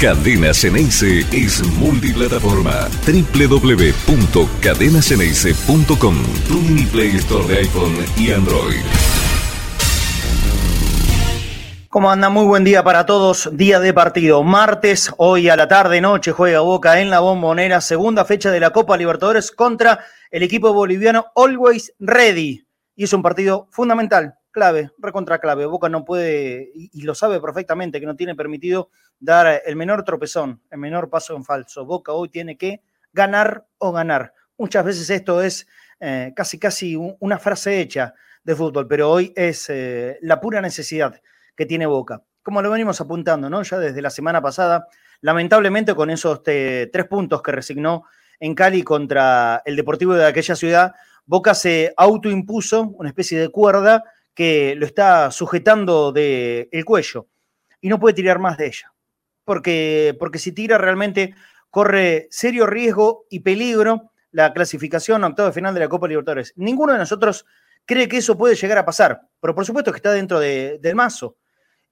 Cadena Ceneice es multiplataforma. www.cadenaceneice.com Tu mini Play Store de iPhone y Android. ¿Cómo anda? Muy buen día para todos. Día de partido. Martes, hoy a la tarde, noche, juega Boca en la Bombonera. Segunda fecha de la Copa Libertadores contra el equipo boliviano Always Ready. Y es un partido fundamental clave, recontra clave. Boca no puede, y, lo sabe perfectamente, que no tiene permitido dar el menor tropezón, el menor paso en falso. Boca hoy tiene que ganar o ganar. Muchas veces esto es eh, casi, casi una frase hecha de fútbol, pero hoy es eh, la pura necesidad que tiene Boca. Como lo venimos apuntando, ¿no? Ya desde la semana pasada, lamentablemente con esos tres puntos que resignó en Cali contra el Deportivo de aquella ciudad, Boca se autoimpuso una especie de cuerda que lo está sujetando del el cuello y no puede tirar más de ella. Porque, porque si tira realmente corre serio riesgo y peligro la clasificación a octavo de final de la Copa Libertadores. Ninguno de nosotros cree que eso puede llegar a pasar, pero por supuesto que está dentro del mazo.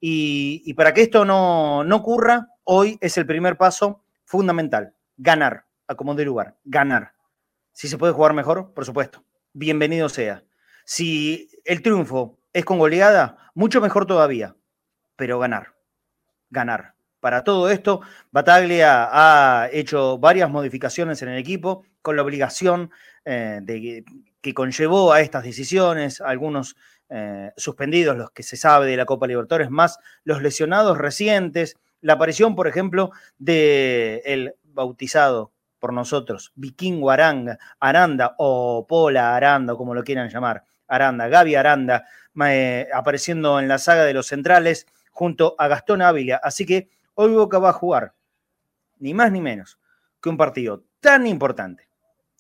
Y, para que esto no, no ocurra, hoy es el primer paso fundamental, ganar, a como de lugar, ganar. Si se puede jugar mejor, por supuesto, bienvenido sea. Si el triunfo es con goleada, mucho mejor todavía, pero ganar, ganar. Para todo esto, Bataglia ha hecho varias modificaciones en el equipo con la obligación eh, de, que conllevó a estas decisiones, algunos eh, suspendidos, los que se sabe de la Copa Libertadores, más los lesionados recientes, la aparición, por ejemplo, del el bautizado por nosotros, Vikingo Aranda o Pola Aranda, como lo quieran llamar, Aranda, Gaby Aranda, eh, apareciendo en la saga de los centrales junto a Gastón Ávila. Así que hoy Boca va a jugar, ni más ni menos, que un partido tan importante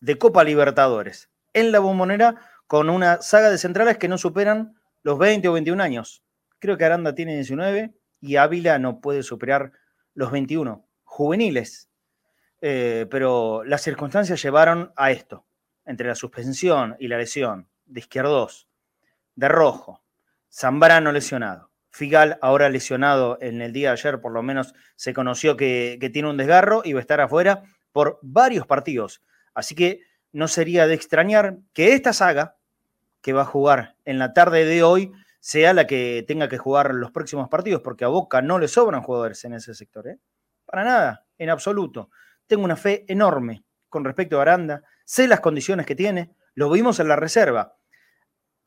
de Copa Libertadores en la bombonera con una saga de centrales que no superan los 20 o 21 años. Creo que Aranda tiene 19 y Ávila no puede superar los 21. Juveniles. Eh, pero las circunstancias llevaron a esto, entre la suspensión y la lesión de Izquierdos, de Rojo, Zambrano lesionado, Figal ahora lesionado en el día de ayer, por lo menos se conoció que, tiene un desgarro y va a estar afuera por varios partidos. Así que no sería de extrañar que esta saga que va a jugar en la tarde de hoy sea la que tenga que jugar los próximos partidos, porque a Boca no le sobran jugadores en ese sector. ¿eh? Para nada, en absoluto. Tengo una fe enorme con respecto a Aranda, sé las condiciones que tiene, lo vimos en la reserva.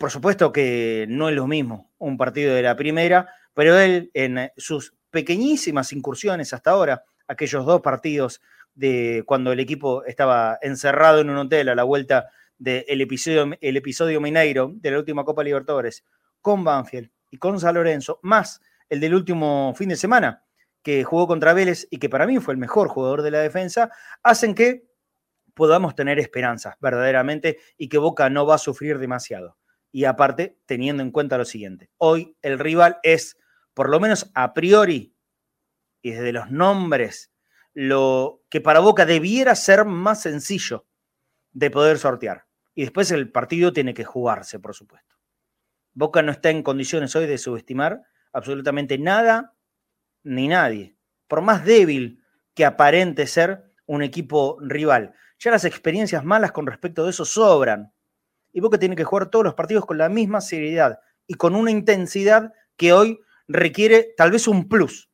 Por supuesto que no es lo mismo un partido de la primera, pero él en sus pequeñísimas incursiones hasta ahora, aquellos dos partidos de cuando el equipo estaba encerrado en un hotel a la vuelta del episodio, el episodio Mineiro de la última Copa Libertadores, con Banfield y con San Lorenzo, más el del último fin de semana, que jugó contra Vélez y que para mí fue el mejor jugador de la defensa, hacen que podamos tener esperanzas verdaderamente y que Boca no va a sufrir demasiado y aparte teniendo en cuenta lo siguiente. Hoy el rival es, por lo menos a priori, y desde los nombres, lo que para Boca debiera ser más sencillo de poder sortear. Y después el partido tiene que jugarse, por supuesto. Boca no está en condiciones hoy de subestimar absolutamente nada ni nadie, por más débil que aparente ser un equipo rival. Ya las experiencias malas con respecto de eso sobran y Boca tiene que jugar todos los partidos con la misma seriedad y con una intensidad que hoy requiere tal vez un plus.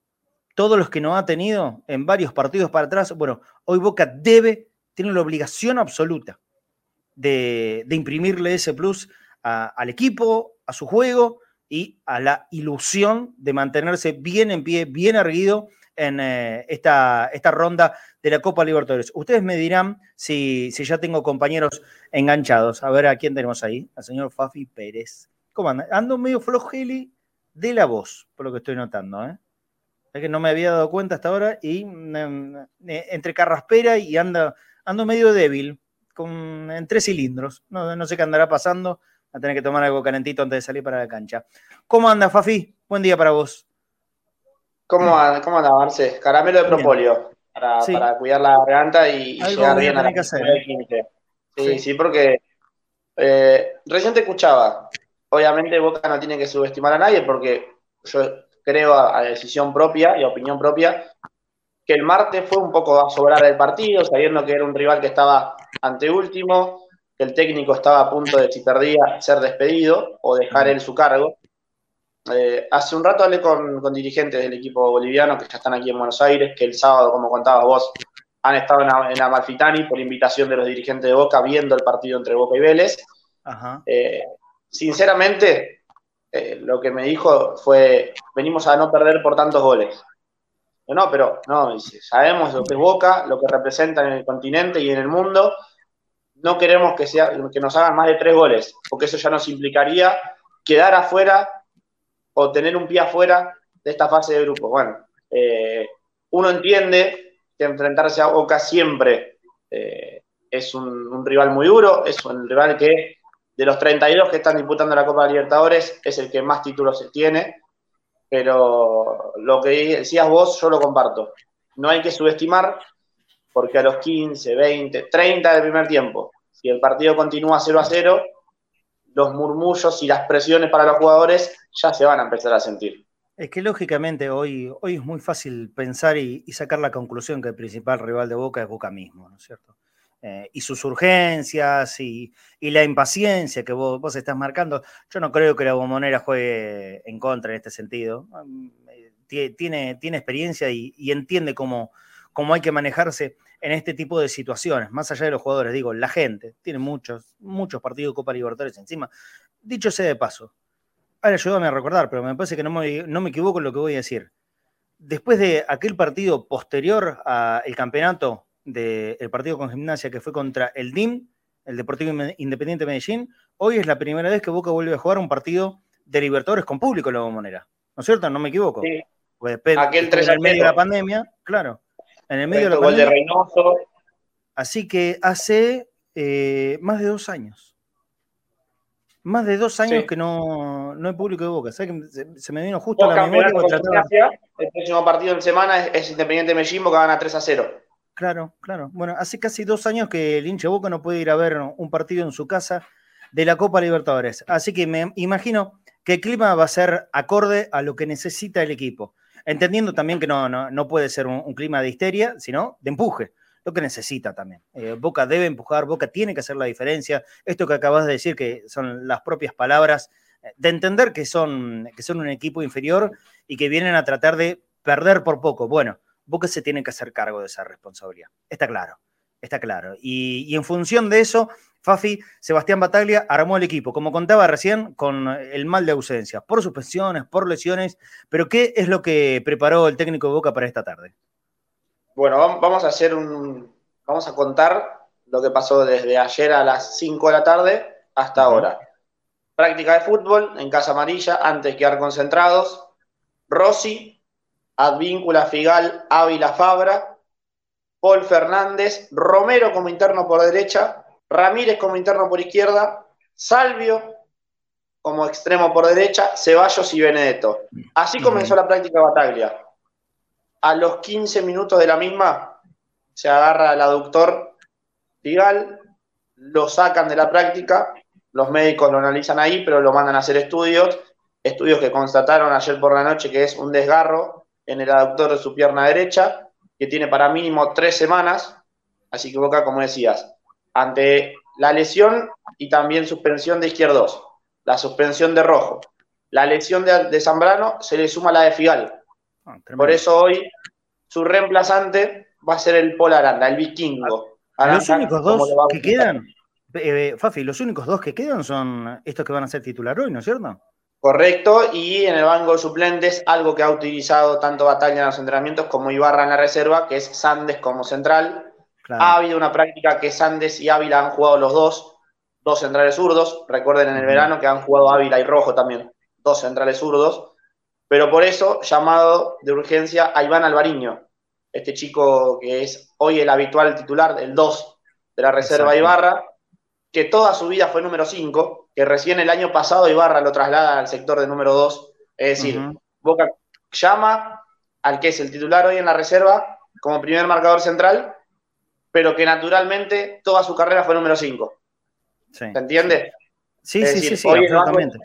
Todos los que no ha tenido en varios partidos para atrás, bueno, hoy Boca debe, tiene la obligación absoluta de, imprimirle ese plus al equipo, a su juego y a la ilusión de mantenerse bien en pie, bien erguido en eh, esta, esta ronda de la Copa Libertadores. Ustedes me dirán si, si ya tengo compañeros enganchados. A ver a quién tenemos ahí. Al señor Fafi Pérez. ¿Cómo anda? Ando medio flojeli de la voz, por lo que estoy notando. ¿eh? Es que no me había dado cuenta hasta ahora y mm, eh, entre carraspera y anda, ando medio débil, con, en tres cilindros. No, no sé qué andará pasando. A tener que tomar algo calentito antes de salir para la cancha. ¿Cómo anda, Fafi? Buen día para vos. ¿Cómo, anda, cómo anda, Marce? Caramelo de propóleo para, para, cuidar la garganta y, llegar bien a la que Sí, sí, porque eh, recién te escuchaba. Obviamente Boca no tiene que subestimar a nadie porque yo creo a, decisión propia y a opinión propia que el martes fue un poco a sobrar el partido, sabiendo que era un rival que estaba anteúltimo, que el técnico estaba a punto de, si perdía, ser despedido o dejar él su cargo. Eh, hace un rato hablé con, dirigentes del equipo boliviano que ya están aquí en Buenos Aires, que el sábado, como contabas vos, han estado en, Amalfitani por invitación de los dirigentes de Boca viendo el partido entre Boca y Vélez. Eh, sinceramente, eh, lo que me dijo fue, venimos a no perder por tantos goles. No, pero no, sabemos lo que es Boca, lo que representa en el continente y en el mundo. No queremos que, sea, que nos hagan más de tres goles, porque eso ya nos implicaría quedar afuera o tener un pie afuera de esta fase de grupo. Bueno, eh, uno entiende que enfrentarse a Boca siempre eh, es un, rival muy duro, es un rival que de los 32 que están disputando la Copa Libertadores es el que más títulos se tiene pero lo que decías vos yo lo comparto. No hay que subestimar porque a los 15, 20, 30 del primer tiempo, si el partido continúa 0 a 0, los murmullos y las presiones para los jugadores ya se van a empezar a sentir. Es que lógicamente hoy, hoy es muy fácil pensar y, y sacar la conclusión que el principal rival de Boca es Boca mismo, ¿no es cierto? Eh, y sus urgencias y, la impaciencia que vos, estás marcando. Yo no creo que la bombonera juegue en contra en este sentido. Mm, eh, tiene, tiene experiencia y, entiende cómo, cómo, hay que manejarse en este tipo de situaciones, más allá de los jugadores, digo, la gente tiene muchos, muchos partidos de Copa Libertadores encima. Dicho sea de paso, ahora ayúdame a recordar, pero me parece que no me, no me equivoco en lo que voy a decir. Después de aquel partido posterior al campeonato del partido con gimnasia que fue contra el DIM, el Deportivo Independiente Medellín, hoy es la primera vez que Boca vuelve a jugar un partido de Libertadores con público en la bombonera. ¿No es cierto? No me equivoco. Sí. Pues Aquel 3 en el medio de la pandemia, claro. En el medio de la pandemia. de Reynoso. Así que hace eh, más de dos años. Más de dos años que no, no hay público de Boca. Se, me vino justo a la memoria. El próximo partido en semana es, Independiente Medellín, Boca gana 3 a 0. Claro, claro. Bueno, hace casi dos años que el hincha Boca no puede ir a ver un partido en su casa de la Copa Libertadores. Así que me imagino que el clima va a ser acorde a lo que necesita el equipo. Entendiendo también que no, no, puede ser un, clima de histeria, sino de empuje, lo que necesita también. Eh, Boca debe empujar, Boca tiene que hacer la diferencia. Esto que acabas de decir, que son las propias palabras, eh, de entender que son, que son un equipo inferior y que vienen a tratar de perder por poco. Bueno, Boca se tiene que hacer cargo de esa responsabilidad. Está claro, está claro. Y, en función de eso, Fafi, Sebastián Bataglia armó el equipo, como contaba recién, con el mal de ausencia, por suspensiones, por lesiones, pero ¿qué es lo que preparó el técnico de Boca para esta tarde? Bueno, vamos a hacer un, vamos a contar lo que pasó desde ayer a las 5 de la tarde hasta ahora. Práctica de fútbol en Casa Amarilla, antes de quedar concentrados. Rossi Advíncula, Figal, Ávila, Fabra, Paul Fernández, Romero como interno por derecha, Ramírez como interno por izquierda, Salvio como extremo por derecha, Ceballos y Benedetto. Así comenzó la práctica Bataglia. A los 15 minutos de la misma, se agarra el aductor Figal, lo sacan de la práctica, los médicos lo analizan ahí, pero lo mandan a hacer estudios, estudios que constataron ayer por la noche que es un desgarro en el aductor de su pierna derecha, que tiene para mínimo tres semanas, así que Boca, como decías, ante la lesión y también suspensión de izquierdos, la suspensión de Rojo, la lesión de, Zambrano, se le suma la de Figal. Ah, Por eso hoy su reemplazante va a ser el Pol Aranda, el vikingo. los únicos dos que quedan, eh, Fafi, los únicos dos que quedan son estos que van a ser titular hoy, ¿no es cierto? Correcto, y en el banco de suplentes, algo que ha utilizado tanto Batalla en los entrenamientos como Ibarra en la reserva, que es Sandes como central. Ha habido una práctica que Sandes y Ávila han jugado los dos, dos centrales zurdos. Recuerden en el verano que han jugado Ávila y Rojo también, dos centrales zurdos. Pero por eso, llamado de urgencia a Iván Alvariño, este chico que es hoy el habitual titular, el 2 de la reserva Ibarra, que toda su vida fue número 5, que recién el año pasado Ibarra lo traslada al sector de número 2. Es decir, Boca llama al que es el titular hoy en la reserva como primer marcador central, pero que naturalmente toda su carrera fue número 5. ¿Se entiende? Sí, sí, sí, sí, absolutamente.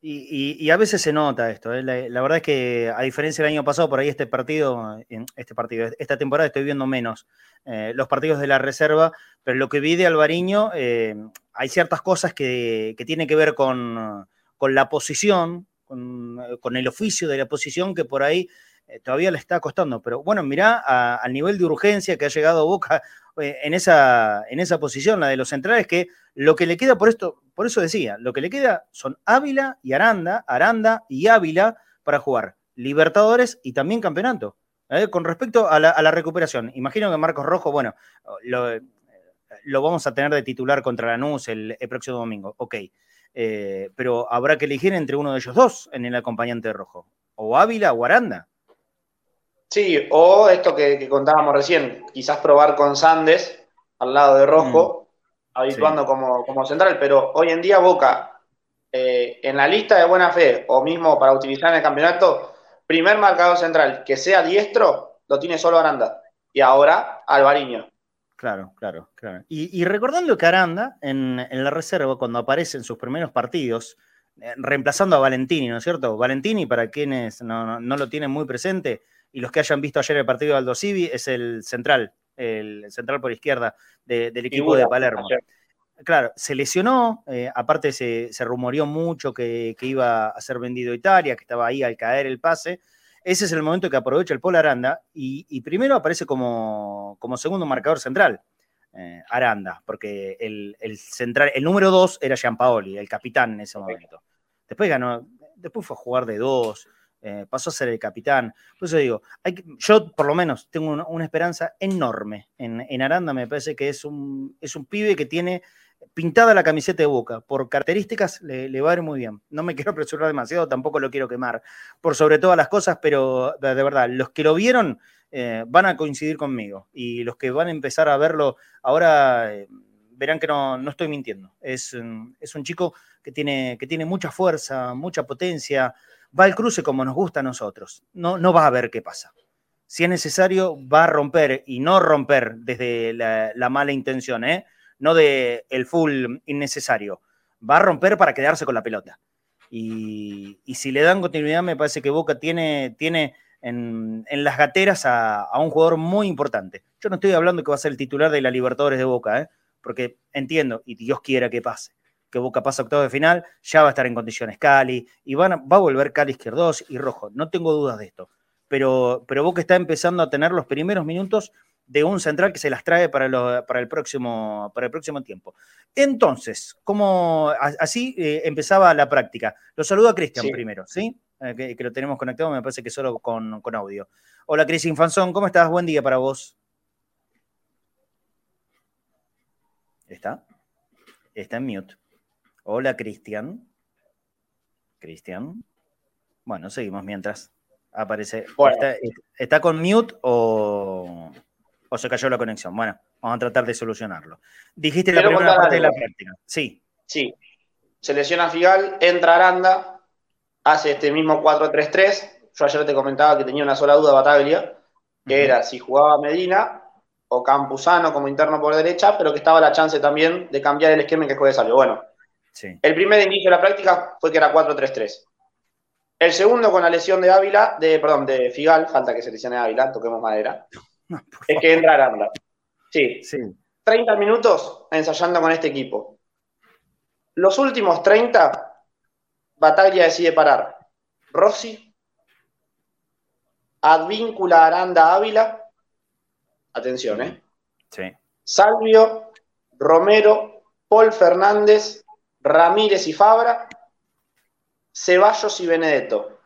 Y, a veces se nota esto. ¿eh? La, verdad es que, a diferencia del año pasado, por ahí este partido, en este partido, esta temporada estoy viendo menos eh, los partidos de la reserva, pero lo que vi de Alvariño, eh, hay ciertas cosas que, tienen que ver con, la posición, con, el oficio de la posición que por ahí todavía le está costando. Pero bueno, mirá al nivel de urgencia que ha llegado Boca en esa, en esa posición, la de los centrales, que lo que le queda por esto, por eso decía, lo que le queda son Ávila y Aranda, Aranda y Ávila para jugar Libertadores y también campeonato. ¿eh? Con respecto a la, recuperación, imagino que Marcos Rojo, bueno, lo, vamos a tener de titular contra Lanús el, el próximo domingo, ok. Eh, pero habrá que elegir entre uno de ellos dos en el acompañante Rojo, o Ávila o Aranda. Sí, o esto que, contábamos recién, quizás probar con Sandes al lado de Rojo. Mm habituando como, como, central, pero hoy en día Boca, eh, en la lista de buena fe, o mismo para utilizar en el campeonato, primer marcador central que sea diestro, lo tiene solo Aranda. Y ahora Alvariño. Claro, claro, claro. Y, recordando que Aranda, en, la reserva, cuando aparece en sus primeros partidos, eh, reemplazando a Valentini, ¿no es cierto? Valentini, para quienes no, lo tienen muy presente, y los que hayan visto ayer el partido de Aldo Civi, es el central el central por izquierda del equipo de Palermo. Claro, se lesionó, eh, aparte se, se, rumoreó mucho que, iba a ser vendido a Italia, que estaba ahí al caer el pase. Ese es el momento que aprovecha el Polo Aranda y, primero aparece como, como, segundo marcador central. Eh, Aranda, porque el, central, el número dos era Giampaoli, el capitán en ese momento. Después ganó, después fue a jugar de dos, eh, pasó a ser el capitán. Por eso digo, yo por lo menos tengo una, esperanza enorme en, Aranda, me parece que es un, es un pibe que tiene pintada la camiseta de Boca, por características le, va a ir muy bien. No me quiero apresurar demasiado, tampoco lo quiero quemar, por sobre todas las cosas, pero de, verdad, los que lo vieron eh, van a coincidir conmigo y los que van a empezar a verlo ahora eh, verán que no, no estoy mintiendo. Es, es, un chico que tiene, que tiene mucha fuerza, mucha potencia, va al cruce como nos gusta a nosotros. No, no va a ver qué pasa. Si es necesario, va a romper y no romper desde la, mala intención, ¿eh? no de el full innecesario. Va a romper para quedarse con la pelota. Y, si le dan continuidad, me parece que Boca tiene, tiene en, las gateras a, un jugador muy importante. Yo no estoy hablando que va a ser el titular de la Libertadores de Boca, ¿eh? Porque entiendo, y Dios quiera que pase que Boca pasa octavo de final, ya va a estar en condiciones Cali, y va a volver Cali izquierdos y rojo, no tengo dudas de esto. Pero, pero Boca está empezando a tener los primeros minutos de un central que se las trae para, para, el, próximo, para el próximo tiempo. Entonces, como así eh, empezaba la práctica. Lo saludo a Cristian primero, ¿sí? Eh, que, lo tenemos conectado, me parece que solo con, con audio. Hola, Cris Infanzón, ¿cómo estás? Buen día para vos. ¿Está? Está en mute. Hola, Cristian. Cristian. Bueno, seguimos mientras aparece. Está, con mute o, se cayó la conexión? Bueno, vamos a tratar de solucionarlo. Dijiste la primera parte de la práctica. Sí. Sí. Selecciona Figal, entra Aranda, hace este mismo 4-3-3. Yo ayer te comentaba que tenía una sola duda Bataglia, que era si jugaba Medina o Campuzano como interno por derecha, pero que estaba la chance también de cambiar el esquema en que juegue salió. Bueno, el primer inicio de la práctica fue que era 4-3-3. El segundo con la lesión de Ávila, de, perdón, de Figal, falta que se lesione Ávila, toquemos madera, es que entra Aranda. Sí. sí. 30 minutos ensayando con este equipo. Los últimos 30, Bataglia decide parar. Rossi, Advíncula Aranda Ávila, atención, ¿eh? Sí. Salvio, Romero, Paul Fernández, Ramírez y Fabra, Ceballos y Benedetto.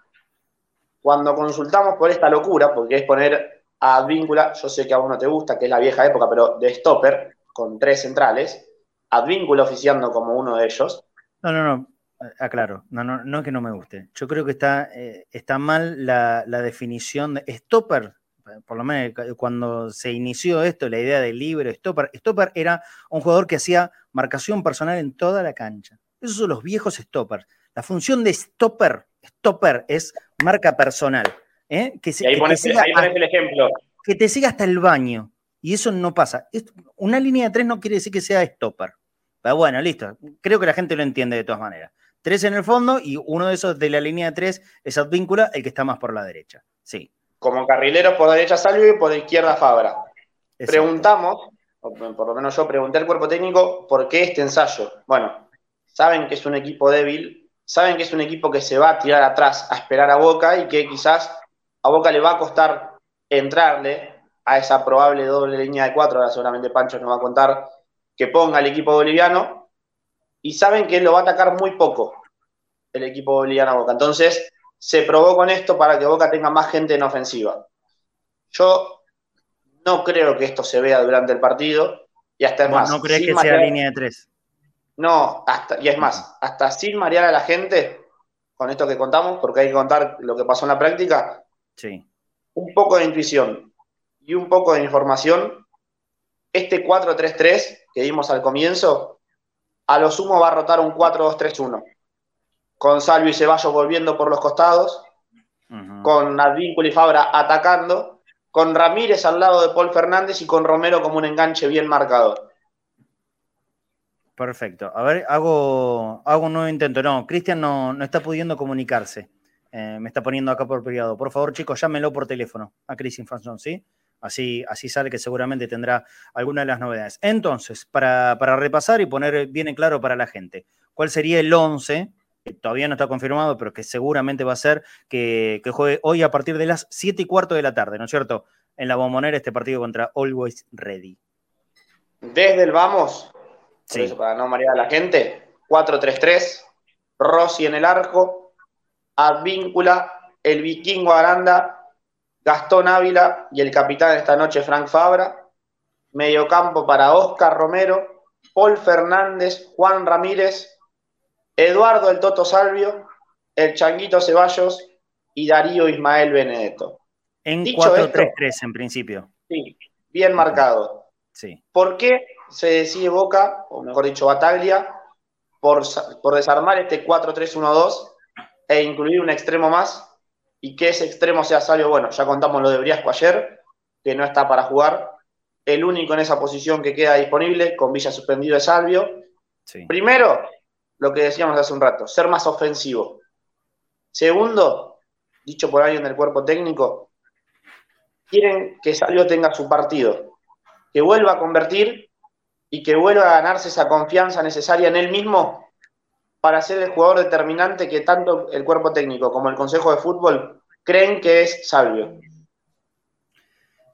Cuando consultamos por esta locura, porque es poner a Advíncula, yo sé que a vos no te gusta, que es la vieja época, pero de stopper, con tres centrales, Advíncula oficiando como uno de ellos. No, no, no, aclaro, no, no, no es que no me guste. Yo creo que está, eh, está mal la, la, definición de stopper por lo menos cuando se inició esto, la idea del libre stopper, stopper era un jugador que hacía marcación personal en toda la cancha. Esos son los viejos stoppers. La función de stopper, stopper es marca personal. ¿eh? Que, ahí pones, el ejemplo. Que te siga hasta el baño. Y eso no pasa. Una línea de tres no quiere decir que sea stopper. Pero bueno, listo. Creo que la gente lo entiende de todas maneras. Tres en el fondo y uno de esos de la línea de tres es Advíncula, el que está más por la derecha. Sí. Como carrilero por derecha Salvio y por derecha Fabra. Preguntamos, por lo menos yo pregunté al cuerpo técnico, ¿por qué este ensayo? Bueno, saben que es un equipo débil, saben que es un equipo que se va a tirar atrás a esperar a Boca y que quizás a Boca le va a costar entrarle a esa probable doble línea de cuatro, ahora seguramente Pancho nos va a contar que ponga el equipo boliviano, y saben que lo va a atacar muy poco, el equipo boliviano a Boca. Entonces, se probó con esto para que Boca tenga más gente en ofensiva. Yo no creo que esto se vea durante el partido, y hasta es más. ¿No crees que sea línea de tres? No, hasta, y es más, hasta sin marear a la gente, con esto que contamos, porque hay que contar lo que pasó en la práctica, sí. un poco de intuición y un poco de información, este 4-3-3 que vimos al comienzo, a lo sumo va a rotar un 4-2-3-1, con Salvio y Ceballos volviendo por los costados, con Advíncula y Fabra atacando, con Ramírez al lado de Paul Fernández y con Romero como un enganche bien marcado. Perfecto. A ver, hago, hago un nuevo intento. No, Cristian no, no, está pudiendo comunicarse. Eh, me está poniendo acá por privado. Por favor, chicos, llámenlo por teléfono a Cristian Fanzón, ¿sí? Así, así sale que seguramente tendrá alguna de las novedades. Entonces, para, repasar y poner bien en claro para la gente, ¿cuál sería el 11? Que todavía no está confirmado, pero que seguramente va a ser que, juegue hoy a partir de las 7 y cuarto de la tarde, ¿no es cierto? En la bombonera este partido contra Always Ready. Desde el vamos, sí. para no marear a la gente, 4-3-3, Rossi en el arco, Advíncula, el vikingo Aranda Gastón Ávila y el capitán esta noche, Frank Fabra. Mediocampo para Oscar Romero, Paul Fernández, Juan Ramírez, Eduardo el Toto Salvio, el Changuito Ceballos y Darío Ismael Benedetto. En 4-3-3 en principio. Sí, bien marcado. Sí. ¿Por qué se decide Boca, o mejor dicho Bataglia, por, por desarmar este 4-3-1-2 e incluir un extremo más? y que ese extremo sea Salvio, bueno, ya contamos lo de Briasco ayer, que no está para jugar. El único en esa posición que queda disponible, con Villa suspendido, es Salvio. Primero, lo que decíamos hace un rato, ser más ofensivo. Segundo, dicho por alguien del cuerpo técnico, quieren que Salvio tenga su partido, que vuelva a convertir y que vuelva a ganarse esa confianza necesaria en él mismo para ser el jugador determinante que tanto el cuerpo técnico como el Consejo de Fútbol creen que es Salvio?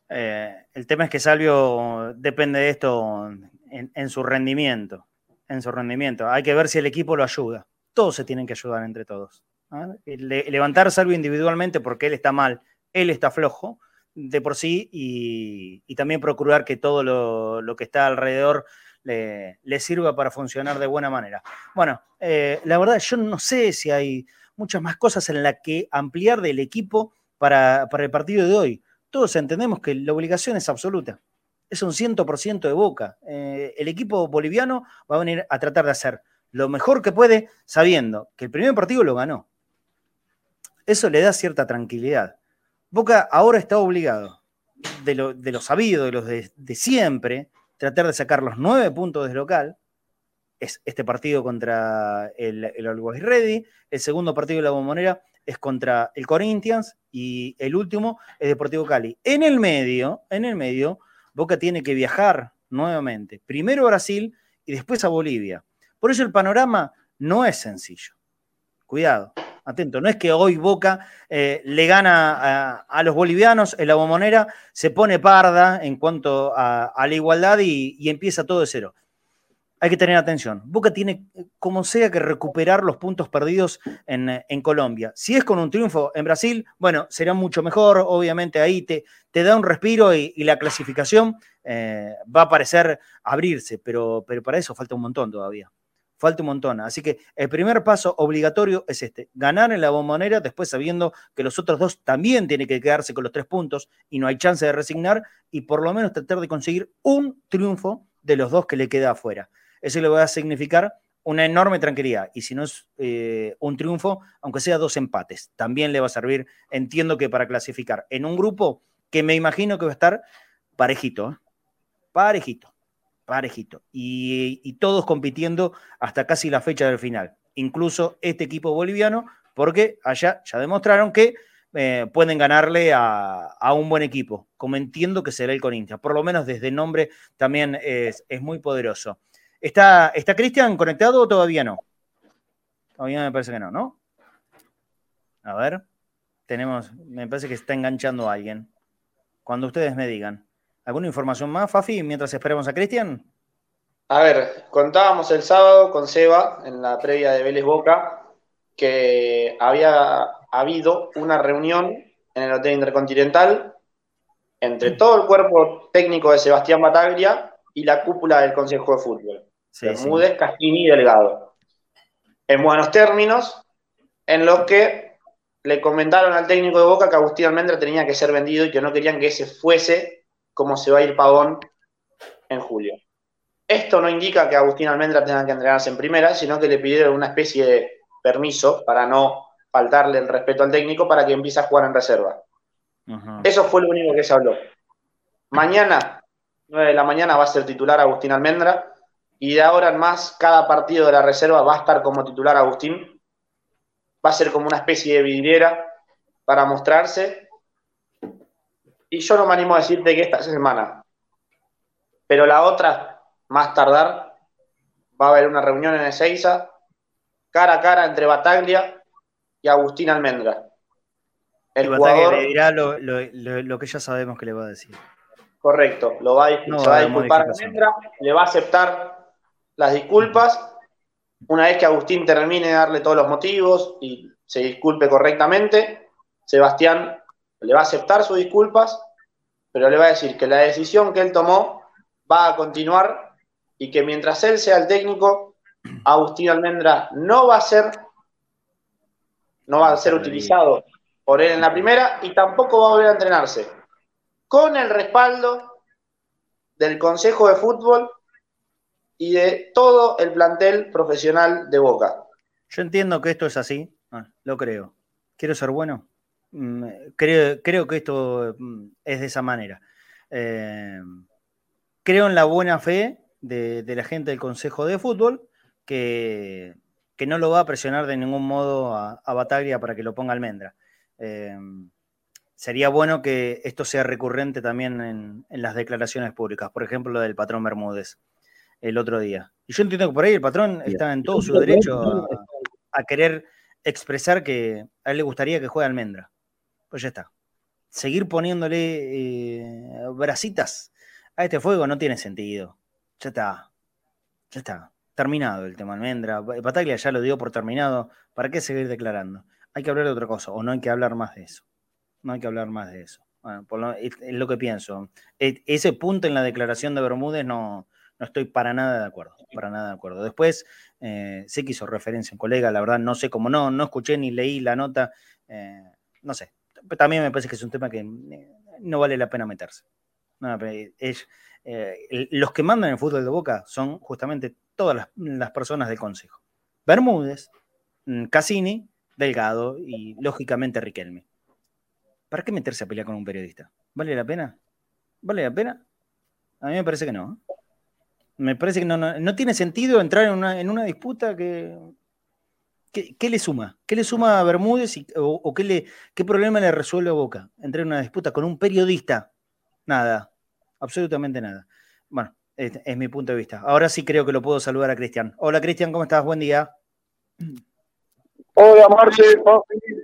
Eh, el tema es que Salvio depende de esto en, su rendimiento. En su rendimiento. Hay que ver si el equipo lo ayuda. Todos se tienen que ayudar entre todos. ¿ah? levantar a Salvio individualmente porque él está mal, él está flojo de por sí y, también procurar que todo lo, lo que está alrededor le, sirva para funcionar de buena manera. Bueno, eh, la verdad yo no sé si hay muchas más cosas en las que ampliar del equipo para, el partido de hoy. Todos entendemos que la obligación es absoluta. Es un 100% de boca. Eh, el equipo boliviano va a venir a tratar de hacer lo mejor que puede sabiendo que el primer partido lo ganó. Eso le da cierta tranquilidad. Boca ahora está obligado, de lo, sabido, de los de siempre, tratar de sacar los nueve puntos de local. Es este partido contra el, el Always. El segundo partido de la Bombonera es contra el Corinthians y el último es Deportivo Cali. En el medio, en el medio, Boca tiene que viajar nuevamente. Primero a Brasil y después a Bolivia. Por eso el panorama no es sencillo. Cuidado, atento. No es que hoy Boca eh, le gana a, los bolivianos en la bombonera, se pone parda en cuanto a, la igualdad y, empieza todo de cero. Hay que tener atención. Boca tiene, como sea, que recuperar los puntos perdidos en, Colombia. Si es con un triunfo en Brasil, bueno, será mucho mejor. Obviamente ahí te, da un respiro y, la clasificación eh, va a parecer abrirse, pero, pero para eso falta un montón todavía falta un montón. Así que el primer paso obligatorio es este, ganar en la bombonera, después sabiendo que los otros dos también tienen que quedarse con los tres puntos y no hay chance de resignar, y por lo menos tratar de conseguir un triunfo de los dos que le queda afuera. Eso le va a significar una enorme tranquilidad. Y si no es eh, un triunfo, aunque sea dos empates, también le va a servir, entiendo que para clasificar en un grupo que me imagino que va a estar parejito, ¿eh? parejito parejito. Y, todos compitiendo hasta casi la fecha del final. incluso este equipo boliviano, porque allá ya demostraron que eh, pueden ganarle a, un buen equipo, como entiendo que será el Corinthians. Por lo menos desde nombre también es, muy poderoso. ¿Está, está Cristian conectado o todavía no? Todavía me parece que no, ¿no? A ver, tenemos, me parece que está enganchando a alguien. Cuando ustedes me digan. ¿Alguna información más, Fafi, mientras esperemos a Cristian? A ver, contábamos el sábado con Seba en la previa de Vélez Boca que había habido una reunión en el Hotel Intercontinental entre todo el cuerpo técnico de Sebastián Bataglia y la cúpula del Consejo de Fútbol. Sí, Bermúdez, Castini y Delgado. En buenos términos, en los que le comentaron al técnico de Boca que Agustín Almendra tenía que ser vendido y que no querían que ese fuese como se va a ir Pavón en julio. Esto no indica que Agustín Almendra tenga que entrenarse en primera, sino que le pidieron una especie de permiso para no faltarle el respeto al técnico para que empiece a jugar en reserva. Eso fue lo único que se habló. Mañana, 9 de la mañana, va a ser titular Agustín Almendra y de ahora en más, cada partido de la reserva va a estar como titular Agustín. Va a ser como una especie de vidriera para mostrarse. Y yo no me animo a decirte que esta semana, pero la otra, más tardar, va a haber una reunión en Ezeiza, cara a cara entre Bataglia y Agustín Almendra. El jugador le dirá lo, que ya sabemos que le va a decir. Correcto, lo va a, se va a disculpar Almendra, le va a aceptar las disculpas. Una vez que Agustín termine de darle todos los motivos y se disculpe correctamente, Sebastián le va a aceptar sus disculpas, pero le va a decir que la decisión que él tomó va a continuar y que mientras él sea el técnico, Agustín Almendra no va a ser no va a ser utilizado por él en la primera y tampoco va a volver a entrenarse. Con el respaldo del Consejo de Fútbol y de todo el plantel profesional de Boca. Yo entiendo que esto es así, ah, lo creo. Quiero ser bueno. Mm, creo, que esto mm, es de esa manera. Eh, creo en la buena fe de, la gente del Consejo de Fútbol que no lo va a presionar de ningún modo a, Bataglia para que lo ponga almendra. Eh, sería bueno que esto sea recurrente también en, las declaraciones públicas, por ejemplo, lo del patrón Bermúdez el otro día. Y yo entiendo que por ahí el patrón está en todo su derecho a, querer expresar que a él le gustaría que juegue almendra. Pues ya está. Seguir poniéndole eh, bracitas a este fuego no tiene sentido. Ya está. Ya está terminado el tema almendra. Bataglia ya lo dio por terminado. ¿Para qué seguir declarando? Hay que hablar de otra cosa, o no hay que hablar más de eso. No hay que hablar más de eso. Bueno, es, lo que pienso. E, ese punto en la declaración de Bermúdez no, no estoy para nada de acuerdo. Para nada de acuerdo. Después, eh, sé que hizo referencia un colega, la verdad, no sé cómo no, no escuché ni leí la nota. Eh, no sé. También me parece que es un tema que eh, no vale la pena meterse. es, los que mandan el fútbol de Boca son justamente todas las, personas del Consejo. Bermúdez, mm, Cassini, Delgado y lógicamente Riquelme. ¿Para qué meterse a pelear con un periodista? ¿Vale la pena? ¿Vale la pena? A mí me parece que no. Me parece que no, tiene sentido entrar en una, disputa que, ¿Qué, le suma? ¿Qué le suma a Bermúdez o, qué, le, qué problema le resuelve a Boca? Entrar en una disputa con un periodista. Nada, absolutamente nada. Bueno, es, mi punto de vista. Ahora sí creo que lo puedo saludar a Cristian. Hola Cristian, ¿cómo estás? Buen día. Hola Marce,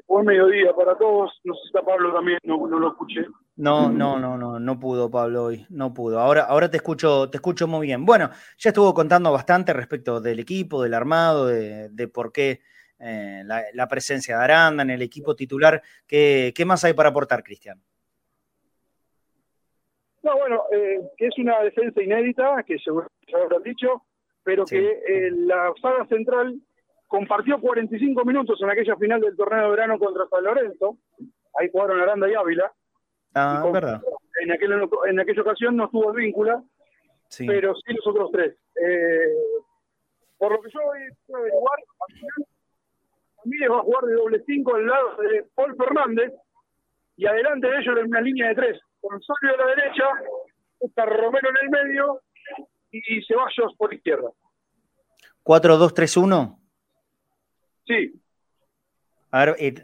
buen mediodía para todos. No sé si está Pablo también, no, lo escuché. No, no, no, no, no pudo Pablo hoy, no pudo. Ahora, ahora te escucho, te escucho muy bien. Bueno, ya estuvo contando bastante respecto del equipo, del armado, de, por qué eh, la, presencia de Aranda en el equipo titular. ¿Qué, qué más hay para aportar, Cristian? No, bueno, eh, que es una defensa inédita, que seguro ya habrán dicho, pero que eh, la saga central compartió 45 minutos en aquella final del torneo de verano contra San Lorenzo. Ahí jugaron Aranda y Ávila. Ah, verdad. En, aquel, en aquella ocasión no estuvo víncula, pero sí los otros tres. Eh, por lo que yo voy a averiguar, Ramírez va a jugar de doble cinco al lado de Paul Fernández y adelante de ellos en una línea de tres. Consolio a la derecha, está Romero en el medio y Ceballos por izquierda. ¿4-2-3-1? Sí. A ver, eh,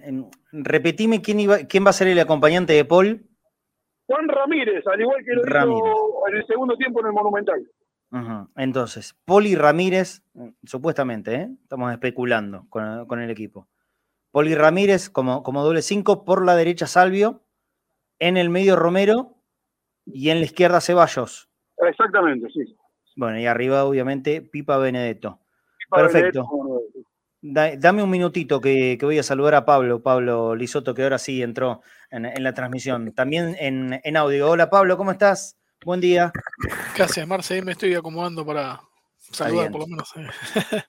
repetime quién, iba, quién va a ser el acompañante de Paul. Juan Ramírez, al igual que lo hizo en el segundo tiempo en el Monumental. Entonces, Poli Ramírez, supuestamente, ¿eh? estamos especulando con, el equipo. Poli Ramírez como, como doble 5, por la derecha Salvio, en el medio Romero y en la izquierda Ceballos. Exactamente, sí. Bueno, y arriba obviamente Pipa Benedetto. Perfecto. Dame un minutito que, voy a saludar a Pablo, Pablo Lisoto, que ahora sí entró en, la transmisión. También en, en audio. Hola Pablo, ¿cómo estás? Buen día. Gracias, Marce. Me estoy acomodando para saludar, por lo menos. Eh.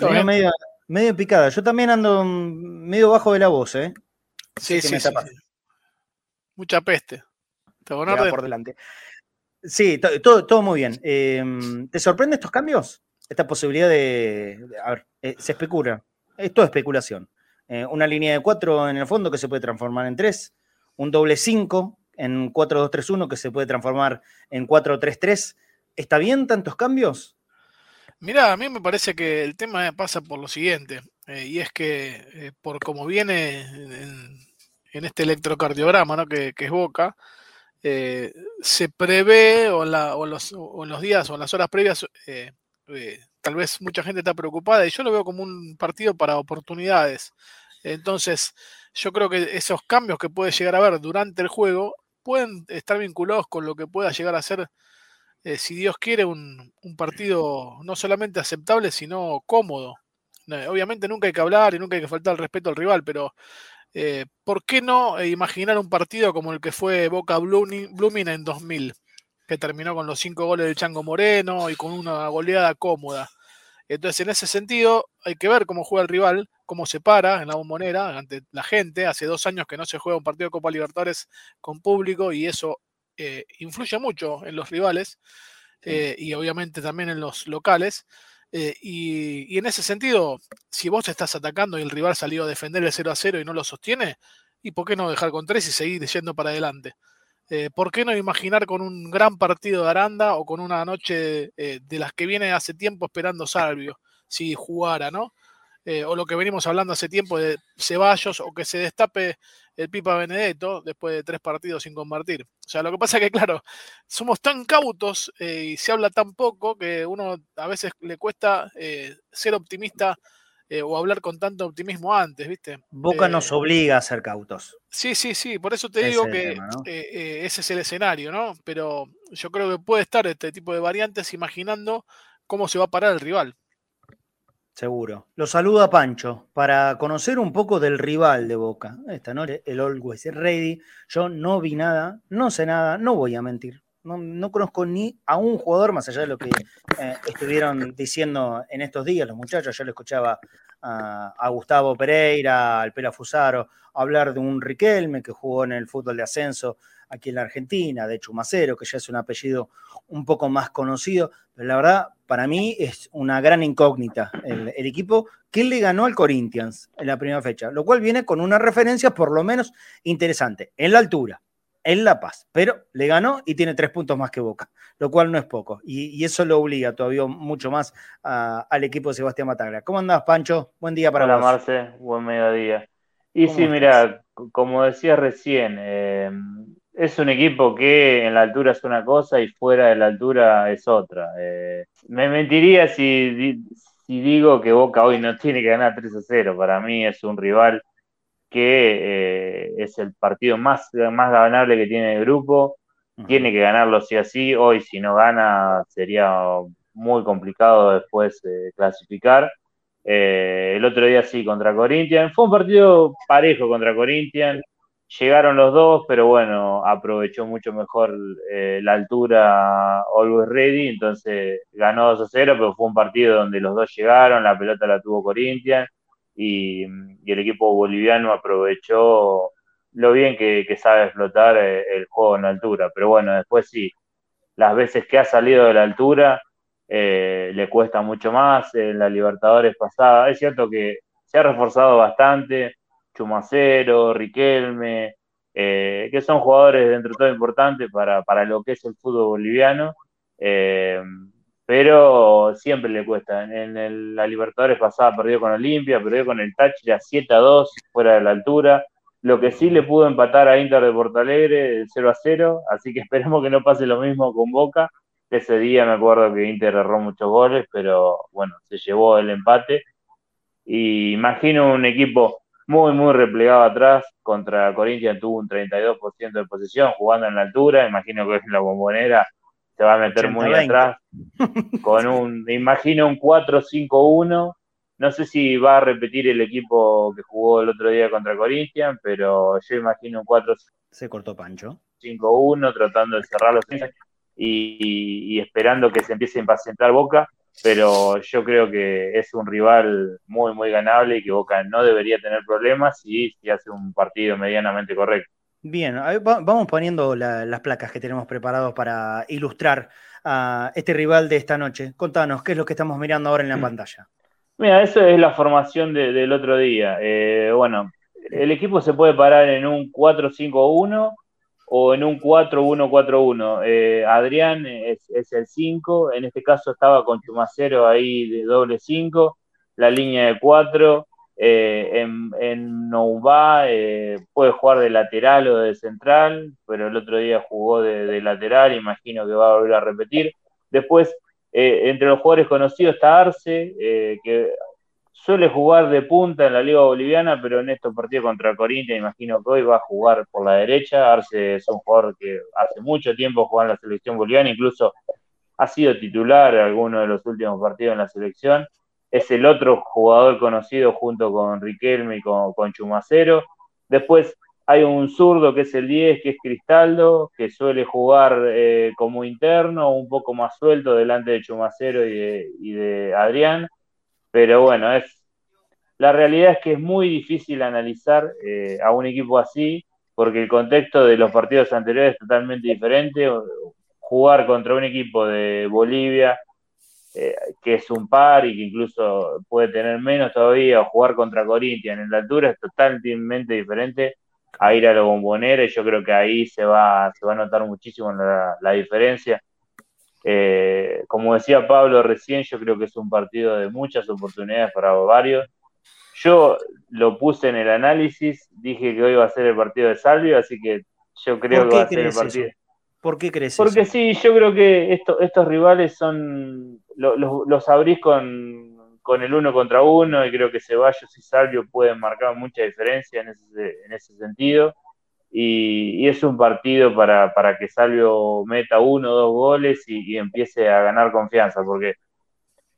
medio, medio, picada. Yo también ando medio bajo de la voz, ¿eh? Sí, sí, sí, Mucha peste. ¿Te por delante. Sí, todo, todo muy bien. Em, ¿Te sorprende estos cambios? Esta posibilidad de. a ver, eh, se especula. Es toda especulación. Eh, una línea de cuatro en el fondo que se puede transformar en tres. Un doble cinco en 4-2-3-1 que se puede transformar en 4-3-3. ¿Está bien tantos cambios? Mira, a mí me parece que el tema pasa por lo siguiente, eh, y es que por como viene en, este electrocardiograma, ¿no? que, es Boca, se prevé o, en los, días o las horas previas, tal vez mucha gente está preocupada, y yo lo veo como un partido para oportunidades. Entonces, yo creo que esos cambios que puede llegar a haber durante el juego pueden estar vinculados con lo que pueda llegar a ser, eh, si Dios quiere, un, partido no solamente aceptable, sino cómodo. obviamente nunca hay que hablar y nunca hay que faltar el respeto al rival, pero eh, ¿por qué no eh, imaginar un partido como el que fue Boca Blooming, en 2000, que terminó con los cinco goles de Chango Moreno y con una goleada cómoda? Entonces, en ese sentido, hay que ver cómo juega el rival, cómo se para en la bombonera ante la gente. Hace dos años que no se juega un partido de Copa Libertadores con público y eso eh, influye mucho en los rivales eh, y obviamente también en los locales. Eh, y, en ese sentido, si vos estás atacando y el rival salió a defender el 0 a 0 y no lo sostiene, ¿y por qué no dejar con tres y seguir yendo para adelante? ¿Por qué no imaginar con un gran partido de Aranda o con una noche de las que viene hace tiempo esperando Salvio, si jugara, ¿no? Eh, o lo que venimos hablando hace tiempo de Ceballos, o que se destape el Pipa Benedetto después de tres partidos sin compartir. O sea, lo que pasa es que, claro, somos tan cautos eh, y se habla tan poco que uno a veces le cuesta eh, ser optimista o hablar con tanto optimismo antes, ¿viste? Boca nos obliga a ser cautos. Sí, sí, sí, por eso te digo que ese es el escenario, ¿no? Pero yo creo que puede estar este tipo de variantes imaginando cómo se va a parar el rival. Seguro. Lo saluda Pancho para conocer un poco del rival de Boca. Esta noche, el Always Ready. Yo no vi nada, no sé nada, no voy a mentir. No, conozco ni a un jugador, más allá de lo que eh, estuvieron diciendo en estos días los muchachos. Yo le escuchaba a, Gustavo Pereira, al Pela Fusaro, hablar de un Riquelme que jugó en el fútbol de ascenso aquí en la Argentina, de Chumacero, que ya es un apellido un poco más conocido, pero la verdad, para mí es una gran incógnita el, equipo que le ganó al Corinthians en la primera fecha, lo cual viene con una referencia por lo menos interesante, en la altura, en La Paz, pero le ganó y tiene tres puntos más que Boca, lo cual no es poco, y, eso lo obliga todavía mucho más al equipo de Sebastián Mataglia. ¿Cómo andás, Pancho? Buen día para Hola, Marce, buen mediodía. Y sí, mira, como decía recién, eh, es un equipo que en la altura es una cosa y fuera de la altura es otra. Eh, me mentiría si, si, digo que Boca hoy no tiene que ganar 3 a 0. Para mí es un rival que eh, es el partido más, más ganable que tiene el grupo. Tiene que ganarlo sí así. Hoy si no gana sería muy complicado después eh, clasificar. el otro día sí contra Corinthians. Fue un partido parejo contra Corinthians Llegaron los dos, pero bueno, aprovechó mucho mejor eh, la altura Always Ready, entonces ganó 2 a 0, pero fue un partido donde los dos llegaron, la pelota la tuvo Corinthians y, el equipo boliviano aprovechó lo bien que, sabe explotar eh, el juego en altura. Pero bueno, después sí, las veces que ha salido de la altura eh, le cuesta mucho más. En la Libertadores pasada, es cierto que se ha reforzado bastante Chumacero, Riquelme, eh, que son jugadores dentro de todo importantes para, lo que es el fútbol boliviano. Pero siempre le cuesta. En, la Libertadores pasada perdió con Olimpia, perdió con el Táchira 7 a 2 fuera de la altura. Lo que sí le pudo empatar a Inter de Portalegre 0 a 0, así que esperemos que no pase lo mismo con Boca. Ese día me acuerdo que Inter erró muchos goles, pero bueno, se llevó el empate. Y imagino un equipo muy, muy replegado atrás. Contra Corinthians tuvo un 32% de posesión, jugando en la altura. Imagino que es la bombonera se va a meter muy atrás. Con un, imagino un 4-5-1 no sé si va a repetir el equipo que jugó el otro día contra Corinthians, pero yo imagino un 4 Se cortó Pancho. 5-1, tratando de cerrar los y, y, esperando que se empiece a impacientar Boca, pero yo creo que es un rival muy, muy ganable y que Boca no debería tener problemas si, si hace un partido medianamente correcto. Bien, vamos poniendo las placas que tenemos preparados para ilustrar a este rival de esta noche. Contanos, ¿qué es lo que estamos mirando ahora en la mm. pantalla? Mira, eso es la formación del otro día. Eh, bueno, el equipo se puede parar en un 4-5-1 o en un 4-1-4-1. Eh, Adrián es, el 5, en este caso estaba con Chumacero ahí de doble 5, la línea de 4. Eh, en, en Nouba puede jugar de lateral o de central, pero el otro día jugó de, lateral, imagino que va a volver a repetir. Después eh, entre los jugadores conocidos está Arce, eh, que suele jugar de punta en la Liga Boliviana, pero en estos partidos contra Corinthians imagino que hoy va a jugar por la derecha. Arce es un jugador que hace mucho tiempo juega en la selección boliviana, incluso ha sido titular en algunos de los últimos partidos en la selección. Es el otro jugador conocido junto con Riquelme y con, Chumacero. Después hay un zurdo que es el 10, que es Cristaldo, que suele jugar eh, como interno, un poco más suelto delante de Chumacero y de, Adrián. Pero bueno, es la realidad es que es muy difícil analizar eh, a un equipo así, porque el contexto de los partidos anteriores es totalmente diferente. Jugar contra un equipo de Bolivia, eh, que es un par y que incluso puede tener menos todavía, o jugar contra Corinthians en la altura es totalmente diferente a ir a la bombonera y yo creo que ahí se va, se va a notar muchísimo la, diferencia. Eh, como decía Pablo recién, yo creo que es un partido de muchas oportunidades para varios. Yo lo puse en el análisis, dije que hoy va a ser el partido de Salvio, así que yo creo que va a ser el partido. ¿Por qué crees Porque sí, yo creo que estos rivales son, los abrís con, con el uno contra uno y creo que Ceballos y Salvio pueden marcar mucha diferencia en ese, en ese sentido. Y, es un partido para, que Salvio meta uno o dos goles y, empiece a ganar confianza, porque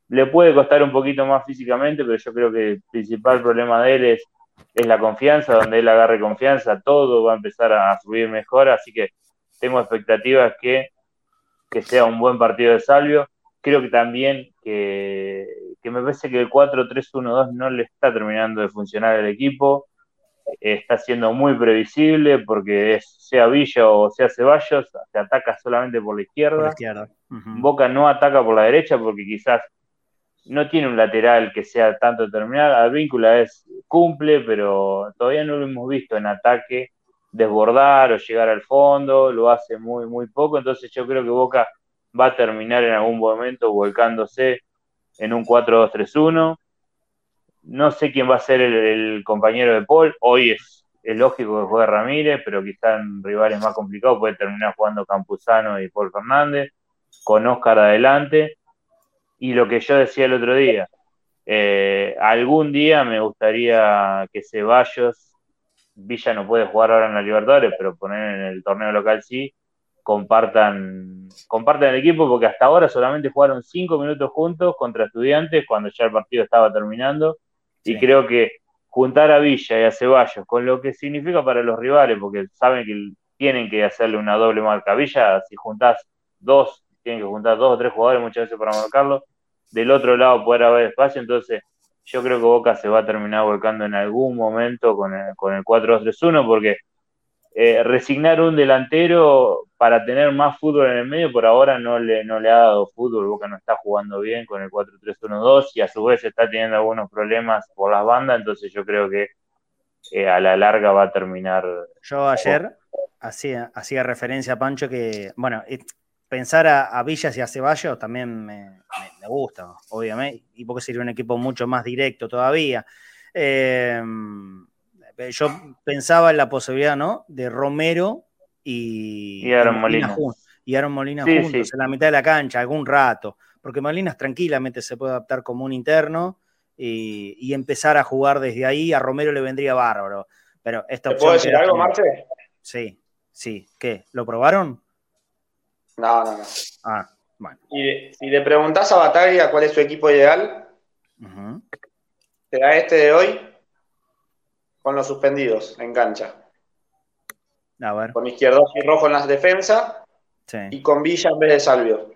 le puede costar un poquito más físicamente, pero yo creo que el principal problema de él es, es la confianza, donde él agarre confianza, todo va a empezar a subir mejor, así que tengo expectativas que, que sea un buen partido de Salvio. Creo que también que, que me parece que el 4-3-1-2 no le está terminando de funcionar el equipo. Está siendo muy previsible porque es, sea Villa o sea Ceballos, se ataca solamente por la izquierda. Boca no ataca por la derecha porque quizás no tiene un lateral que sea tanto terminal. Advíncula es cumple, pero todavía no lo hemos visto en ataque desbordar o llegar al fondo, lo hace muy, muy poco. Entonces yo creo que Boca va a terminar en algún momento volcándose en un 4-2-3-1. No sé quién va a ser el, compañero de Paul. Hoy es, lógico que juegue Ramírez, pero quizá en rivales más complicados puede terminar jugando Campuzano y Paul Fernández, con Oscar adelante. Y lo que yo decía el otro día, eh, algún día me gustaría que Ceballos, Villa no puede jugar ahora en la Libertadores, pero poner en el torneo local sí, compartan, compartan el equipo, porque hasta ahora solamente jugaron cinco minutos juntos contra estudiantes cuando ya el partido estaba terminando. Y creo que juntar a Villa y a Ceballos, con lo que significa para los rivales, porque saben que tienen que hacerle una doble marca. Villa, si juntás dos, tienen que juntar dos o tres jugadores muchas veces para marcarlo. Del otro lado poder haber espacio, entonces yo creo que Boca se va a terminar volcando en algún momento con el, con el 4-2-3-1, porque eh, resignar un delantero para tener más fútbol en el medio, por ahora no le, no le ha dado fútbol, Boca no está jugando bien con el 4-3-1-2 y a su vez está teniendo algunos problemas por las bandas, entonces yo creo que eh, a la larga va a terminar. Yo ayer hacía, hacía referencia a Pancho que, bueno, pensar a, Villas y a Ceballos también me, gusta, obviamente, y porque sería un equipo mucho más directo todavía. Em, yo pensaba en la posibilidad, ¿no? De Romero y, y Aaron Molina, y Aaron Molina juntos en la mitad de la cancha, algún rato, porque Molinas tranquilamente se puede adaptar como un interno y, empezar a jugar desde ahí. A Romero le vendría bárbaro. Pero esta ¿Te puedo decir algo, Marce? Sí, sí. ¿Qué? ¿Lo probaron? No, no, no. Ah, bueno. Y si le preguntás a Bataglia cuál es su equipo ideal, será este de hoy con los suspendidos en cancha. A ver. Con izquierdo y rojo en las defensas y con Villa en vez de Salvio.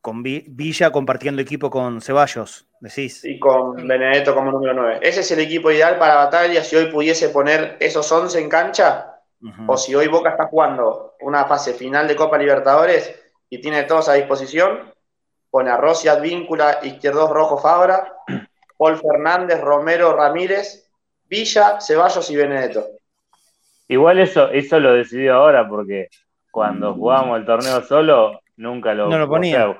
Con Villa compartiendo equipo con Ceballos, decís. Y con Benedetto como número 9. Ese es el equipo ideal para Batalla si hoy pudiese poner esos 11 en cancha. O si hoy Boca está jugando una fase final de Copa Libertadores y tiene todos a disposición, pone a Rossi Advíncula, Izquierdos Rojo Fabra, Paul Fernández, Romero Ramírez, Villa, Ceballos y Benedetto. Igual eso, eso lo decidió ahora porque cuando jugamos el torneo solo, nunca lo, no lo ponía.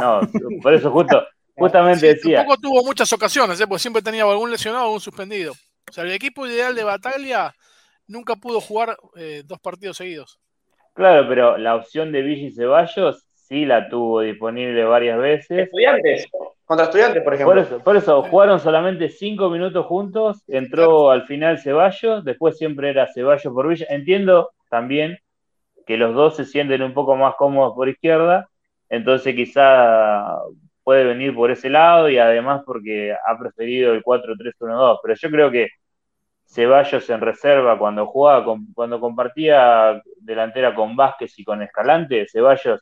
no, por eso justo, justamente decía. Tampoco tuvo muchas ocasiones, ¿eh? porque siempre tenía algún lesionado o algún suspendido. O sea, el equipo ideal de Bataglia nunca pudo jugar eh, dos partidos seguidos. Claro, pero la opción de Villa y Ceballos sí la tuvo disponible varias veces. Estudiantes, contra estudiantes, por ejemplo. Por eso, por eso jugaron solamente cinco minutos juntos, entró al final Ceballos, después siempre era Ceballos por Villa. Entiendo también que los dos se sienten un poco más cómodos por izquierda, entonces quizá puede venir por ese lado y además porque ha preferido el 4-3-1-2, pero yo creo que Ceballos en reserva cuando jugaba, cuando compartía delantera con Vázquez y con Escalante, Ceballos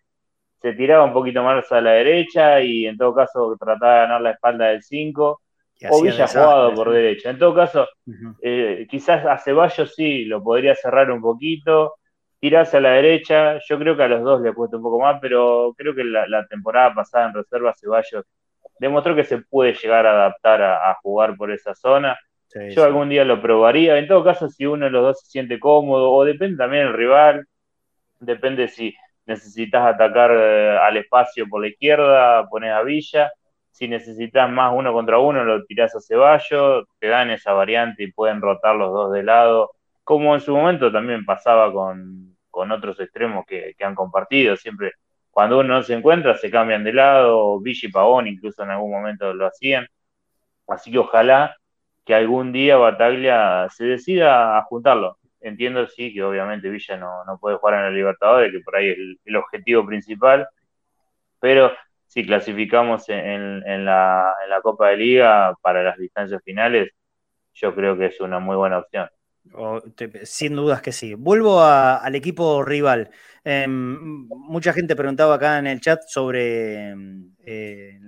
se tiraba un poquito más a la derecha y en todo caso trataba de ganar la espalda del 5 o Villa jugado por derecha. En todo caso, eh, quizás a Ceballos sí lo podría cerrar un poquito, tirarse a la derecha. Yo creo que a los dos le cuesta un poco más, pero creo que la, temporada pasada en reserva Ceballos demostró que se puede llegar a adaptar a, jugar por esa zona. Yo algún día lo probaría. En todo caso, si uno de los dos se siente cómodo, o depende también del rival, depende si necesitas atacar eh, al espacio por la izquierda, pones a Villa. Si necesitas más uno contra uno, lo tirás a Ceballos, te dan esa variante y pueden rotar los dos de lado, como en su momento también pasaba con, con otros extremos que, han compartido. Siempre, cuando uno no se encuentra, se cambian de lado. Vichy y Pavón incluso en algún momento lo hacían. Así que ojalá que algún día Bataglia se decida a juntarlo. Entiendo, sí, que obviamente Villa no, no puede jugar en el Libertadores, que por ahí es el, objetivo principal, pero si clasificamos en, en, la, en la Copa de Liga para las distancias finales, yo creo que es una muy buena opción sin dudas que sí. Vuelvo al equipo rival. Em, mucha gente preguntaba acá en el chat sobre em, eh,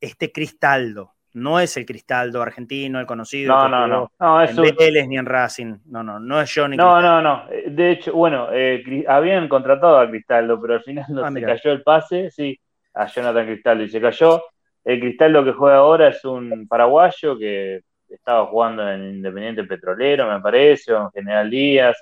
este Cristaldo. No es el Cristaldo argentino, el conocido. No, no, no. no es en un... ni en Racing. No, no, no es Johnny. No, no, no. De hecho, bueno, eh, habían contratado a Cristaldo, pero al final no ah, se cayó el pase. Sí, a Jonathan Cristaldo y se cayó. El Cristaldo que juega ahora es un paraguayo que estaba jugando en Independiente Petrolero, me parece, o en General Díaz.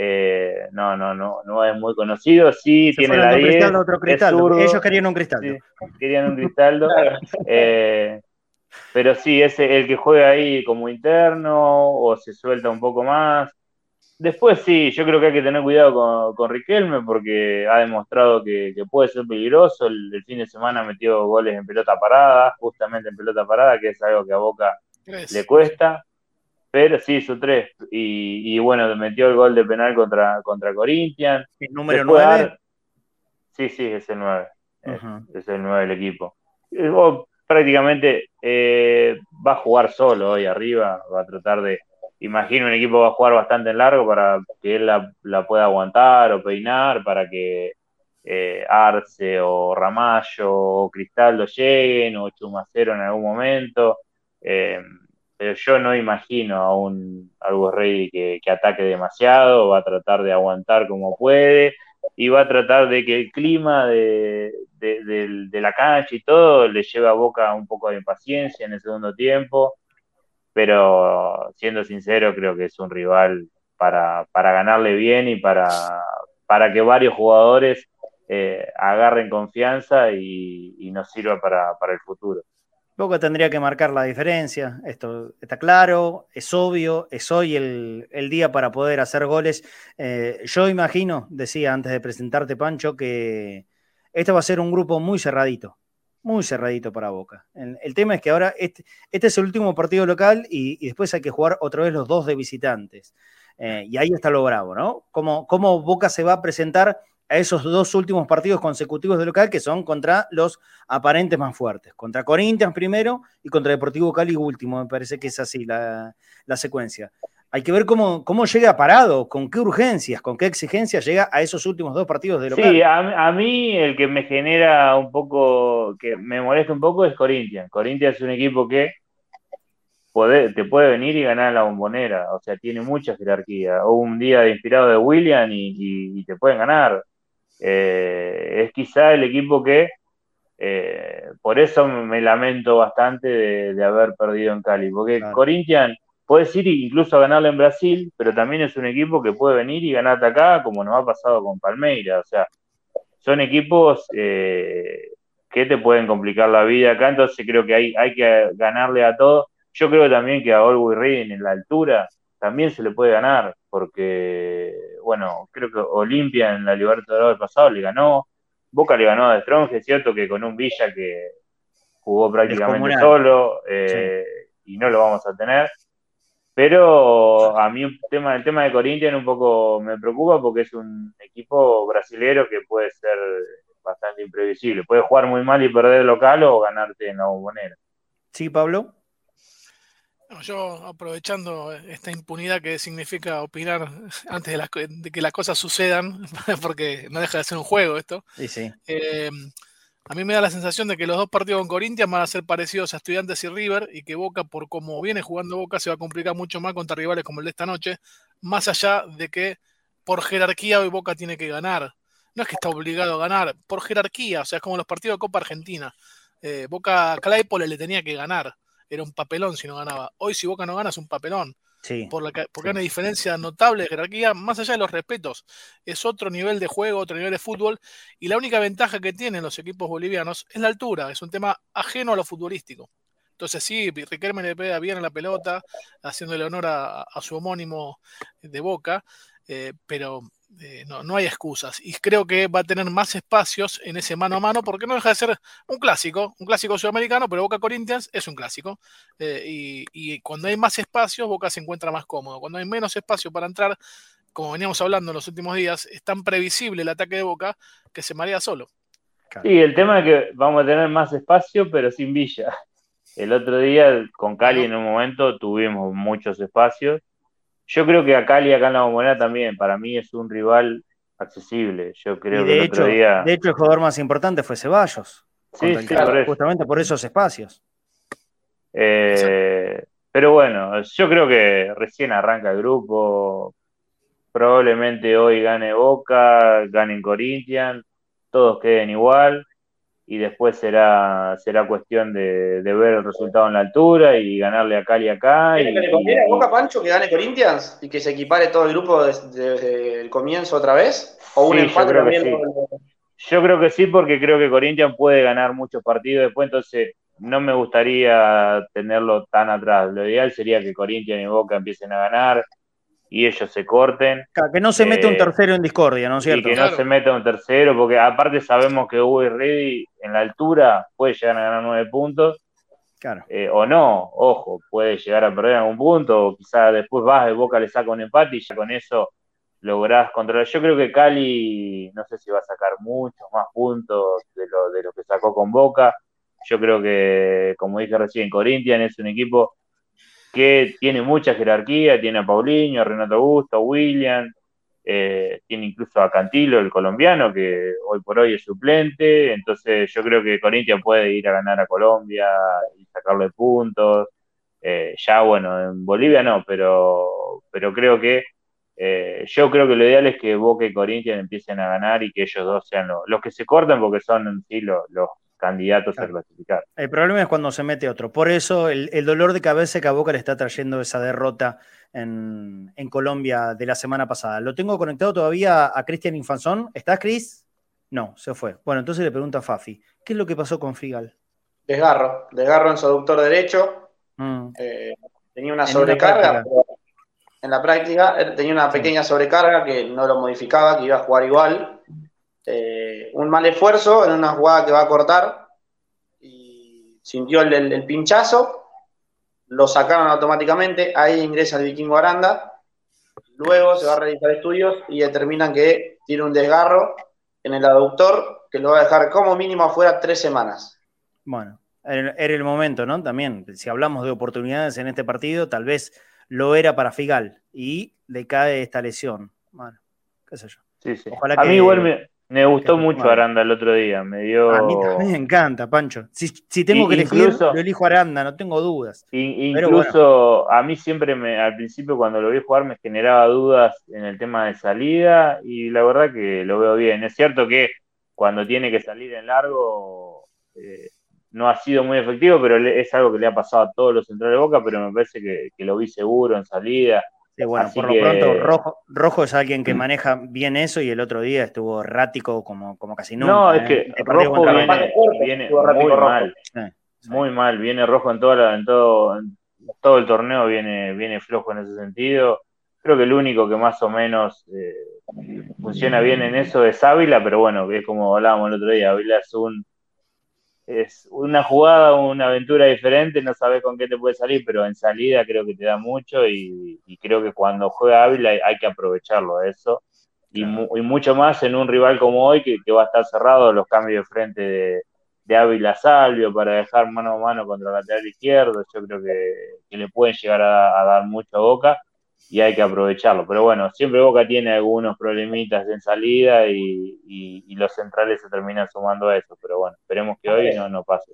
Eh, no, no, no, no es muy conocido. Sí, tiene la 10. otro Ellos querían un cristal. querían un cristaldo. Eh, pero sí, es el que juega ahí como interno o se suelta un poco más. Después sí, yo creo que hay que tener cuidado con, Riquelme porque ha demostrado que, puede ser peligroso. El, el, fin de semana metió goles en pelota parada, justamente en pelota parada, que es algo que a Boca le cuesta, pero sí, su tres. Y, bueno, metió el gol de penal contra, contra Corinthians. ¿El número 9? Sí, sí, es el 9. es, el 9 del equipo. Prácticamente eh, va a jugar solo hoy arriba, va a tratar de, imagino un equipo va a jugar bastante en largo para que él la, pueda aguantar o peinar, para que eh, Arce o Ramallo o Cristaldo lleguen o Chumacero en algún momento. Eh, pero yo no imagino a un Algo Rey que, ataque demasiado, va a tratar de aguantar como puede y va a tratar de que el clima de, la cancha y todo le lleve a Boca un poco de impaciencia en el segundo tiempo, pero siendo sincero creo que es un rival para, ganarle bien y para, para que varios jugadores eh, agarren confianza y, nos sirva para, el futuro. Boca tendría que marcar la diferencia, esto está claro, es obvio, es hoy el, día para poder hacer goles. Eh, yo imagino, decía antes de presentarte Pancho, que este va a ser un grupo muy cerradito, muy cerradito para Boca. El, tema es que ahora este, este, es el último partido local y, después hay que jugar otra vez los dos de visitantes. Eh, y ahí está lo bravo, ¿no? ¿Cómo, ¿Cómo Boca se va a presentar a esos dos últimos partidos consecutivos de local que son contra los aparentes más fuertes. Contra Corinthians primero y contra Deportivo Cali último. Me parece que es así la, secuencia. Hay que ver cómo, cómo llega parado, con qué urgencias, con qué exigencias llega a esos últimos dos partidos de local. Sí, a, mí el que me genera un poco, que me molesta un poco es Corinthians. Corinthians es un equipo que te puede venir y ganar la bombonera, o sea, tiene mucha jerarquía. O un día de inspirado de William y te pueden ganar. Eh, es quizá el equipo que, eh, por eso me lamento bastante de, haber perdido en Cali, porque Corinthians puede ir incluso a ganarle en Brasil, pero también es un equipo que puede venir y ganarte acá, como nos ha pasado con Palmeiras, o sea, son equipos eh, que te pueden complicar la vida acá, entonces creo que hay, hay que ganarle a todos. Yo creo también que a Olwey Reading en la altura también se le puede ganar, porque, bueno, creo que Olimpia en la Libertadores del pasado le ganó, Boca le ganó a Strong, es cierto que con un Villa que jugó prácticamente solo eh, y no lo vamos a tener. Pero a mí el tema, el tema de Corinthians un poco me preocupa porque es un equipo brasilero que puede ser bastante imprevisible. Puede jugar muy mal y perder local o ganarte en la bombonera. Sí, Pablo. Yo aprovechando esta impunidad que significa opinar antes de, que las cosas sucedan, porque no deja de ser un juego esto. Eh, a mí me da la sensación de que los dos partidos con Corinthians van a ser parecidos a Estudiantes y River y que Boca, por cómo viene jugando Boca, se va a complicar mucho más contra rivales como el de esta noche, más allá de que por jerarquía hoy Boca tiene que ganar. No es que está obligado a ganar, por jerarquía, o sea, es como los partidos de Copa Argentina. Eh, Boca Claypole le tenía que ganar era un papelón si no ganaba. Hoy si Boca no gana es un papelón. Sí, por la, porque hay una diferencia notable de jerarquía, más allá de los respetos. Es otro nivel de juego, otro nivel de fútbol. Y la única ventaja que tienen los equipos bolivianos es la altura. Es un tema ajeno a lo futbolístico. Entonces sí, Riquelme le pega bien a la pelota, haciéndole honor a, su homónimo de Boca, eh, pero eh, no, no hay excusas. Y creo que va a tener más espacios en ese mano a mano, porque no deja de ser un clásico, un clásico sudamericano, pero Boca Corinthians es un clásico. Eh, y, cuando hay más espacios, Boca se encuentra más cómodo. Cuando hay menos espacio para entrar, como veníamos hablando en los últimos días, es tan previsible el ataque de Boca que se marea solo. Sí, el tema es que vamos a tener más espacio, pero sin Villa. El otro día con Cali en un momento tuvimos muchos espacios yo creo que a Cali, acá en la Bombonera también, para mí es un rival accesible. Yo creo de que el hecho, otro día. De hecho, el jugador más importante fue Ceballos. Sí, justamente por esos espacios. Eh, pero bueno, yo creo que recién arranca el grupo. Probablemente hoy gane Boca, gane Corinthians, todos queden igual y después será será cuestión de, ver el resultado en la altura y ganarle a Cali acá. Y, que le conviene a Boca Pancho que gane Corinthians y que se equipare todo el grupo desde, el comienzo otra vez? ¿O un empate yo creo, que sí. yo creo que sí, porque creo que Corinthians puede ganar muchos partidos después, entonces no me gustaría tenerlo tan atrás. Lo ideal sería que Corinthians y Boca empiecen a ganar, y ellos se corten. que no se mete un eh, tercero en discordia, ¿no es cierto? Y que no se meta un tercero, porque aparte sabemos que Hugo y Reddy en la altura puede llegar a ganar nueve puntos. Claro. Eh, o no, ojo, puede llegar a perder algún punto, o quizás después vas de Boca, le saca un empate y ya con eso lográs controlar. Yo creo que Cali, no sé si va a sacar muchos más puntos de lo, de lo que sacó con Boca. Yo creo que, como dije recién, Corinthians es un equipo que tiene mucha jerarquía, tiene a Paulinho, a Renato Augusto, William, eh, tiene incluso a Cantilo, el colombiano, que hoy por hoy es suplente, entonces yo creo que Corinthians puede ir a ganar a Colombia y sacarle puntos. Eh, ya bueno, en Bolivia no, pero, pero creo que eh, yo creo que lo ideal es que Boca y Corinthians empiecen a ganar y que ellos dos sean los, que se cortan porque son en sí los, candidatos a clasificar. El problema es cuando se mete otro. Por eso el, dolor de cabeza que a Boca le está trayendo esa derrota en, Colombia de la semana pasada. Lo tengo conectado todavía a Cristian Infanzón. ¿Estás, Cris? No, se fue. Bueno, entonces le pregunto a Fafi, ¿qué es lo que pasó con Figal? Desgarro, desgarro en su aductor derecho. Mm. Eh, tenía una sobrecarga, en la práctica tenía una pequeña sobrecarga que no lo modificaba, que iba a jugar igual. Eh, un mal esfuerzo en una jugada que va a cortar y sintió el, pinchazo, lo sacaron automáticamente, ahí ingresa el vikingo Aranda, luego se va a realizar estudios y determinan que tiene un desgarro en el aductor que lo va a dejar como mínimo afuera tres semanas. Bueno, era el momento, ¿no? También, si hablamos de oportunidades en este partido, tal vez lo era para Figal y le cae esta lesión. Bueno, qué sé yo. Sí, sí. a mí igual me, gustó mucho Aranda el otro día. Me dio... A mí también me encanta, Pancho. Si, tengo que elegir, yo elijo Aranda, no tengo dudas. incluso a mí siempre, me, al principio cuando lo vi jugar, me generaba dudas en el tema de salida y la verdad que lo veo bien. Es cierto que cuando tiene que salir en largo... Eh, no ha sido muy efectivo, pero es algo que le ha pasado a todos los centrales de Boca, pero me parece que, lo vi seguro en salida. Sí, bueno, por lo pronto, Rojo, Rojo es alguien que mm. maneja bien eso y el otro día estuvo errático como, como casi nunca. No, es ¿eh? que Rojo viene, muy mal. Muy mal, viene Rojo en, toda en, todo, todo el torneo, viene, viene flojo en ese sentido. Creo que el único que más o menos eh, funciona bien en eso es Ávila, pero bueno, es como hablábamos el otro día, Ávila es un es una jugada, una aventura diferente, no sabes con qué te puede salir, pero en salida creo que te da mucho y, creo que cuando juega Ávila hay, que aprovecharlo eso. Y, mucho más en un rival como hoy que, va a estar cerrado los cambios de frente de, de Ávila Salvio para dejar mano a mano contra el lateral izquierdo. Yo creo que, le pueden llegar a, a dar mucho a Boca y hay que aprovecharlo. Pero bueno, siempre Boca tiene algunos problemitas en salida y, los centrales se terminan sumando a eso. Pero bueno, esperemos que hoy no, no pase.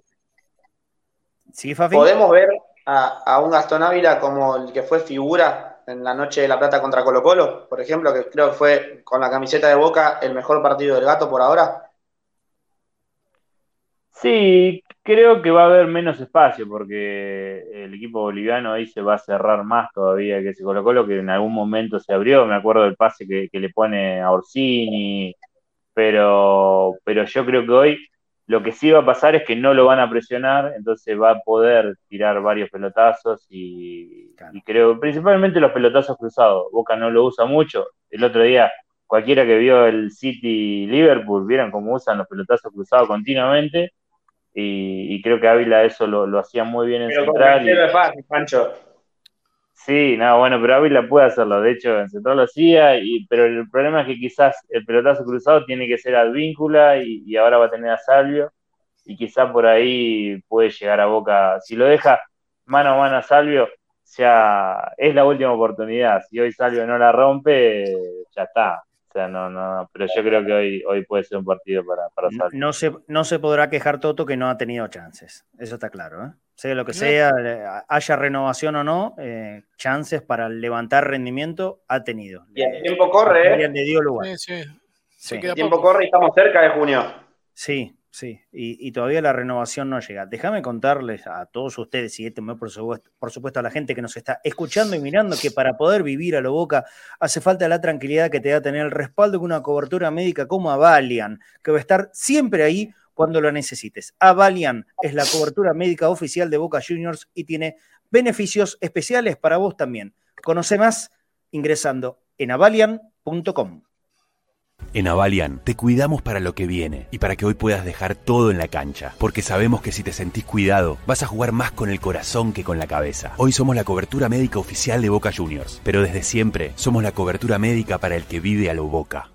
Podemos ver a, un Gastón Ávila como el que fue figura en la noche de La Plata contra Colo Colo, por ejemplo, que creo que fue con la camiseta de Boca el mejor partido del gato por ahora. Sí, creo que va a haber menos espacio porque el equipo boliviano ahí se va a cerrar más todavía que se colocó lo que en algún momento se abrió. Me acuerdo del pase que, le pone a Orsini, pero, pero yo creo que hoy lo que sí va a pasar es que no lo van a presionar, entonces va a poder tirar varios pelotazos y, y creo, principalmente los pelotazos cruzados. Boca no lo usa mucho. El otro día cualquiera que vio el City Liverpool, vieron cómo usan los pelotazos cruzados continuamente y, creo que Ávila eso lo, hacía muy bien en Central. es fácil, Pancho. Sí, no, bueno, pero Ávila puede hacerlo, de hecho en Central lo hacía, y, pero el problema es que quizás el pelotazo cruzado tiene que ser Advíncula y, y ahora va a tener a Salvio, y quizás por ahí puede llegar a Boca, si lo deja mano a mano a Salvio, ya es la última oportunidad, si hoy Salvio no la rompe, ya está, sea, no, no, pero yo creo que hoy, hoy puede ser un partido para, para No, se, no se podrá quejar Toto que no ha tenido chances, eso está claro, ¿eh? Sea lo que sea, haya renovación o no, eh, chances para levantar rendimiento ha tenido. Y el tiempo corre, ¿eh? Le dio lugar. Sí, sí. El tiempo corre y estamos cerca de junio. Sí, Sí, y, todavía la renovación no llega. Déjame contarles a todos ustedes y este, por supuesto, por supuesto a la gente que nos está escuchando y mirando que para poder vivir a lo boca hace falta la tranquilidad que te da tener el respaldo de una cobertura médica como Avalian, que va a estar siempre ahí cuando lo necesites. Avalian es la cobertura médica oficial de Boca Juniors y tiene beneficios especiales para vos también. Conoce más ingresando en avalian.com. En Avalian te cuidamos para lo que viene y para que hoy puedas dejar todo en la cancha, porque sabemos que si te sentís cuidado, vas a jugar más con el corazón que con la cabeza. Hoy somos la cobertura médica oficial de Boca Juniors, pero desde siempre somos la cobertura médica para el que vive a lo Boca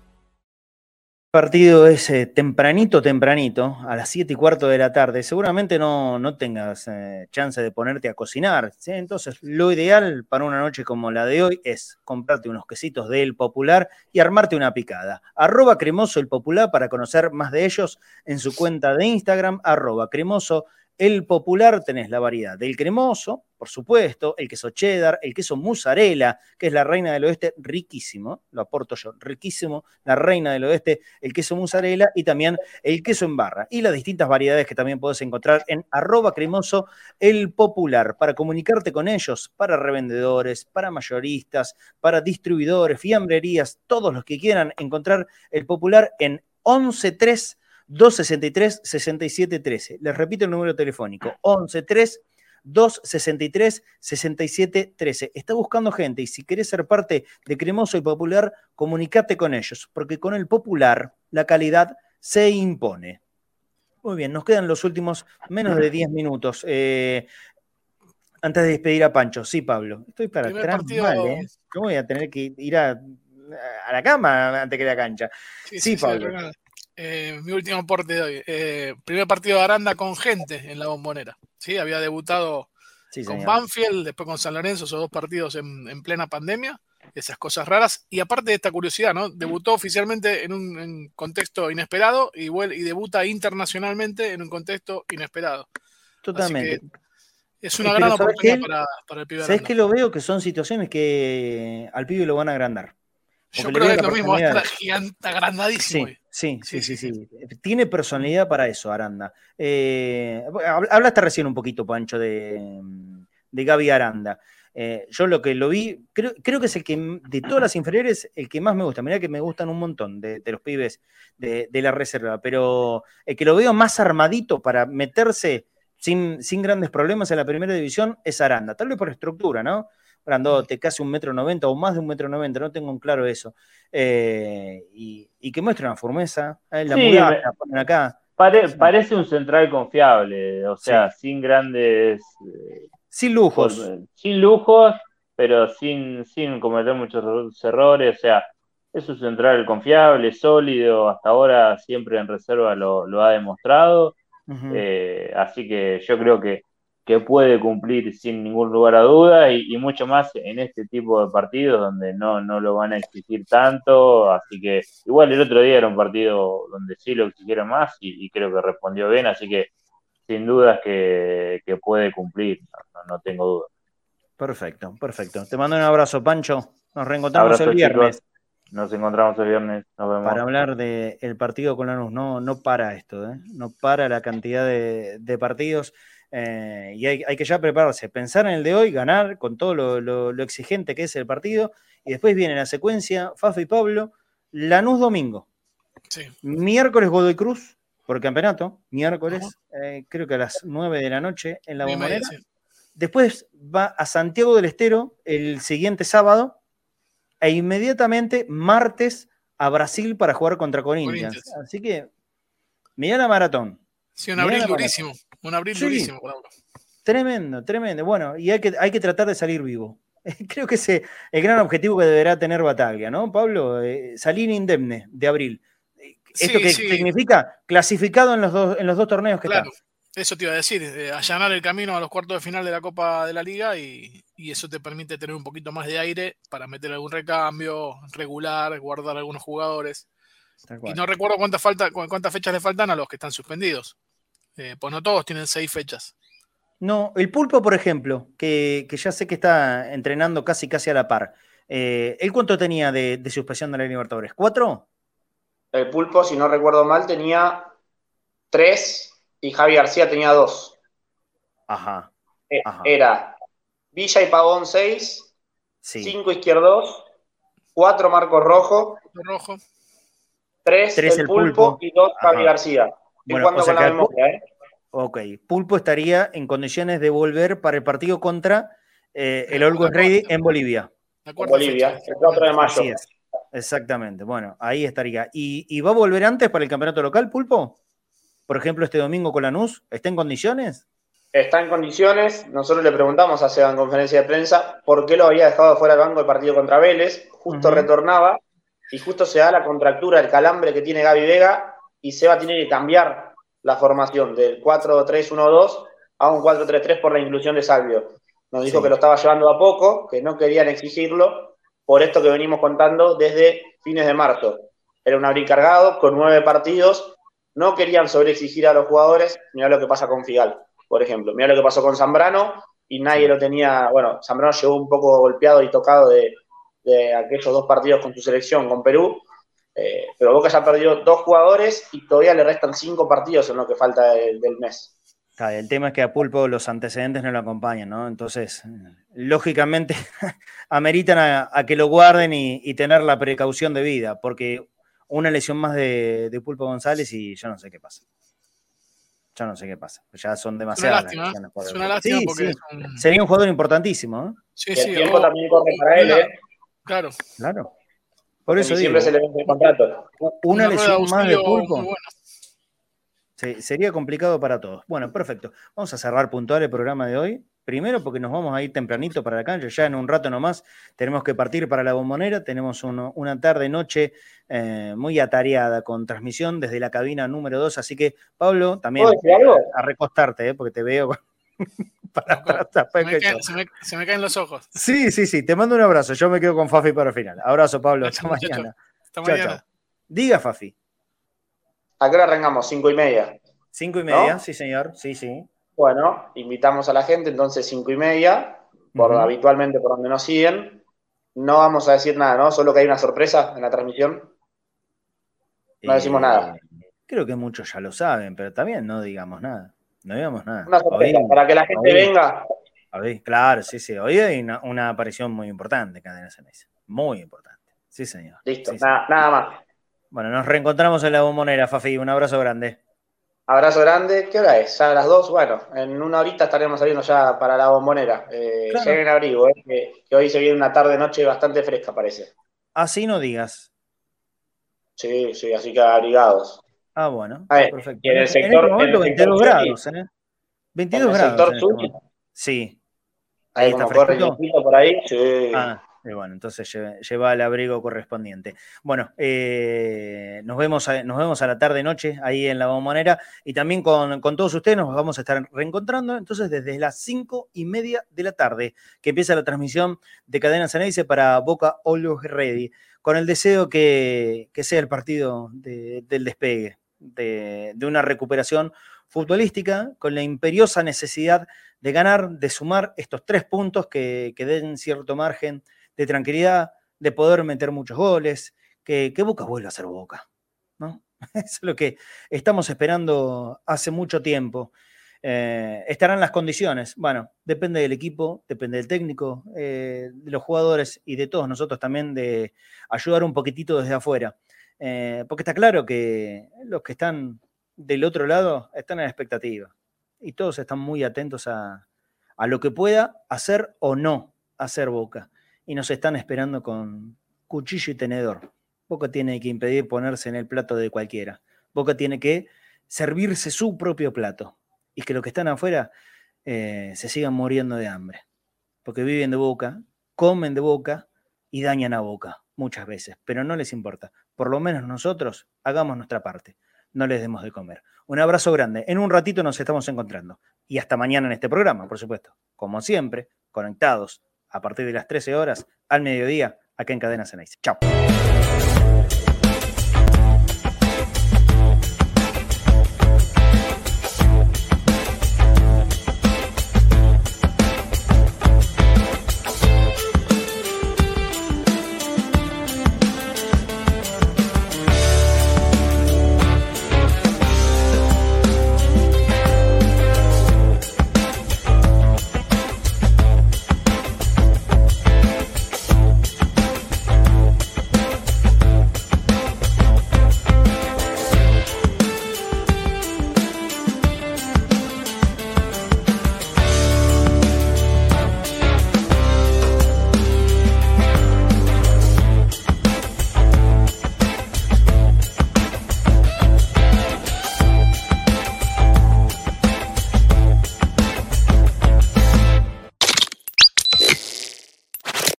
partido es eh, tempranito, tempranito, a las 7 y cuarto de la tarde, seguramente no, no tengas eh, chance de ponerte a cocinar. Entonces, lo ideal para una noche como la de hoy es comprarte unos quesitos del Popular y armarte una picada. Arroba cremoso el Popular para conocer más de ellos en su cuenta de Instagram, arroba cremoso el Popular. Tenés la variedad del cremoso, por supuesto, el queso cheddar, el queso mozzarella, que es la reina del oeste, riquísimo, lo aporto yo, riquísimo, la reina del oeste, el queso mozzarella y también el queso en barra. Y las distintas variedades que también puedes encontrar en arroba cremoso el popular, para comunicarte con ellos, para revendedores, para mayoristas, para distribuidores, fiambrerías, todos los que quieran encontrar el popular en 113 263 6713. Les repito el número telefónico, 113 263 6713. Está buscando gente y si querés ser parte de Cremoso y Popular, comunicate con ellos, porque con el Popular la calidad se impone. Muy bien, nos quedan los últimos menos de 10 minutos. Eh, antes de despedir a Pancho, sí, Pablo, estoy para atrás mal, ¿eh? Yo voy a tener que ir a, la cama antes que la cancha. Sí, Pablo. Eh, mi último aporte de hoy. Eh, primer partido de Aranda con gente en la bombonera. ¿sí? Había debutado con Banfield, después con San Lorenzo, esos dos partidos en, plena pandemia. Esas cosas raras. Y aparte de esta curiosidad, ¿no? Debutó oficialmente en un contexto inesperado y, y, debuta internacionalmente en un contexto inesperado. Totalmente. Es una gran oportunidad para, el pibe. ¿Sabes que lo veo? Que son situaciones que al pibe lo van a agrandar. Yo creo que es lo mismo, está gigante, agrandadísimo. Sí, sí, sí, sí, Tiene personalidad para eso, Aranda. Eh, hablaste recién un poquito, Pancho, de, de Gaby Aranda. Eh, yo lo que lo vi, creo, creo, que es el que, de todas las inferiores, el que más me gusta. Mirá que me gustan un montón de, los pibes de, la reserva, pero el que lo veo más armadito para meterse sin, sin grandes problemas en la primera división es Aranda. Tal vez por estructura, ¿no? Grandote, casi un metro noventa o más de un metro noventa, no tengo en claro eso. Eh, y, que muestre una firmeza, eh, la sí, ponen acá. parece un central confiable, o sea, sin grandes... Eh, sin lujos. sin lujos, pero sin, sin cometer muchos errores, o sea, es un central confiable, sólido, hasta ahora siempre en reserva lo, ha demostrado. así que yo creo que que puede cumplir sin ningún lugar a duda y, mucho más en este tipo de partidos donde no, no lo van a exigir tanto, así que igual el otro día era un partido donde sí lo exigieron más y, creo que respondió bien, así que sin dudas que, puede cumplir, no, tengo duda. Perfecto, perfecto. Te mando un abrazo, Pancho. Nos reencontramos el viernes. Nos encontramos el viernes. Para hablar del partido con Lanús. No, no para esto, ¿eh? no para la cantidad de, de partidos. Eh, y hay, que ya prepararse, pensar en el de hoy, ganar con todo lo, exigente que es el partido, y después viene la secuencia, Fafa y Pablo, Lanús domingo. Miércoles Godoy Cruz por campeonato, miércoles, eh, creo que a las 9 de la noche en la bombonera. Después va a Santiago del Estero el siguiente sábado, e inmediatamente martes a Brasil para jugar contra Corinthians. Así que, mira la maratón. Sí, un abril durísimo. Un abril durísimo, Tremendo, tremendo. Bueno, y hay que, hay que tratar de salir vivo. Creo que ese es el gran objetivo que deberá tener Bataglia, ¿no, Pablo? Eh, salir indemne de abril. ¿Esto que significa? Clasificado en los dos, en los dos torneos que claro, Eso te iba a decir, eh, allanar el camino a los cuartos de final de la Copa de la Liga y, eso te permite tener un poquito más de aire para meter algún recambio, regular, guardar algunos jugadores. Y no recuerdo cuántas, falta, cuántas fechas le faltan a los que están suspendidos. Eh, pues no todos tienen seis fechas. No, el pulpo, por ejemplo, que, ya sé que está entrenando casi casi a la par. Eh, ¿Él cuánto tenía de, suspensión de la Libertadores? ¿Cuatro? El pulpo, si no recuerdo mal, tenía tres y Javi García tenía dos. Ajá. Eh, era Villa y Pavón seis, cinco izquierdos, cuatro Marcos Rojo, Rojo. tres, el, pulpo, y dos Javi García. Bueno, ¿eh? Ok, Pulpo estaría en condiciones de volver para el partido contra eh, el Always Ready en Bolivia. En Bolivia, el 4 de mayo. Exactamente, bueno, ahí estaría. ¿Y, va a volver antes para el campeonato local, Pulpo? Por ejemplo, este domingo con Lanús, ¿está en condiciones? Está en condiciones. Nosotros le preguntamos hace en conferencia de prensa por qué lo había dejado fuera del banco el partido contra Vélez. Justo retornaba y justo se da la contractura, el calambre que tiene Gaby Vega y Seba tiene que cambiar la formación del 4-3-1-2 a un 4-3-3 por la inclusión de Salvio. Nos dijo que lo estaba llevando a poco, que no querían exigirlo, por esto que venimos contando desde fines de marzo. Era un abril cargado, con nueve partidos, no querían sobreexigir a los jugadores. Mira lo que pasa con Figal, por ejemplo. Mira lo que pasó con Zambrano y nadie lo tenía, bueno, Zambrano llegó un poco golpeado y tocado de, aquellos dos partidos con su selección, con Perú, eh, pero Boca ya ha perdido dos jugadores y todavía le restan cinco partidos en lo que falta del mes. El tema es que a Pulpo los antecedentes no lo acompañan, ¿no? Entonces, lógicamente, ameritan a, que lo guarden y, tener la precaución de vida, porque una lesión más de, Pulpo González y yo no sé qué pasa. Yo no sé qué pasa. Ya son demasiadas. Es una lástima, porque sería un jugador importantísimo. ¿eh? Sí, sí. El tiempo también corre para él, ¿eh? Claro. Claro. Por eso siempre se le vende el contrato. Una, lesión más de Pulpo. sería complicado para todos. Bueno, perfecto. Vamos a cerrar puntual el programa de hoy. Primero porque nos vamos a ir tempranito para la cancha, ya en un rato nomás tenemos que partir para la bombonera, tenemos una tarde-noche eh, muy atareada con transmisión desde la cabina número 2, así que Pablo, también a, recostarte, eh, porque te veo... se, me caen, los ojos. Sí, sí, sí, te mando un abrazo, yo me quedo con Fafi para el final. Abrazo Pablo, hasta mañana. Hasta mañana. Diga Fafi. ¿A qué hora arrancamos? ¿Cinco y media? Cinco y media, sí señor, sí, sí. Bueno, invitamos a la gente, entonces cinco y media, por, habitualmente por donde nos siguen. No vamos a decir nada, ¿no? Solo que hay una sorpresa en la transmisión. No decimos nada. Eh, creo que muchos ya lo saben, pero también no digamos nada. No digamos nada. Una sorpresa, para que la gente venga. claro, sí, sí. Hoy hay una, aparición muy importante, Cadena Ceneice. Muy importante. Sí, señor. Listo, nada, nada más. Bueno, nos reencontramos en la bombonera, Fafi. Un abrazo grande. Abrazo grande. ¿Qué hora es? ¿Ya a las dos? Bueno, en una horita estaremos saliendo ya para la bombonera. Eh, en abrigo, eh, que, hoy se viene una tarde-noche bastante fresca, parece. Así no digas. Sí, sí, así que abrigados. Ah, bueno. perfecto. Y en el sector. En momento, 22 grados, ¿eh? 22 ¿En el grados. sector sur? Sí. Ahí, está corre por ahí. Sí. Ah, y bueno, entonces lleva, el abrigo correspondiente. Bueno, eh, nos, vemos a, nos vemos a la tarde-noche ahí en la bombonera y también con, todos ustedes nos vamos a estar reencontrando entonces desde las cinco y media de la tarde que empieza la transmisión de Cadena Ceneice para Boca Always Ready, con el deseo que, sea el partido del despegue, de, una recuperación futbolística, con la imperiosa necesidad de ganar, de sumar estos tres puntos que den cierto margen de tranquilidad, de poder meter muchos goles, que, Boca vuelva a ser Boca. ¿no? es lo que estamos esperando hace mucho tiempo. Eh, estarán las condiciones. Bueno, depende del equipo, depende del técnico, eh, de los jugadores y de todos nosotros también de ayudar un poquitito desde afuera. Eh, porque está claro que los que están del otro lado están en expectativa y todos están muy atentos a, a lo que pueda hacer o no hacer Boca y nos están esperando con cuchillo y tenedor. Boca tiene que impedir ponerse en el plato de cualquiera. Boca tiene que servirse su propio plato y que los que están afuera eh, se sigan muriendo de hambre. Porque viven de boca, comen de boca y dañan a boca muchas veces, pero no les importa. Por lo menos nosotros hagamos nuestra parte, no les demos de comer. Un abrazo grande. En un ratito nos estamos encontrando. Y hasta mañana en este programa, por supuesto. Como siempre, conectados a partir de las 13 horas al mediodía acá en Cadena Ceneice. Chao.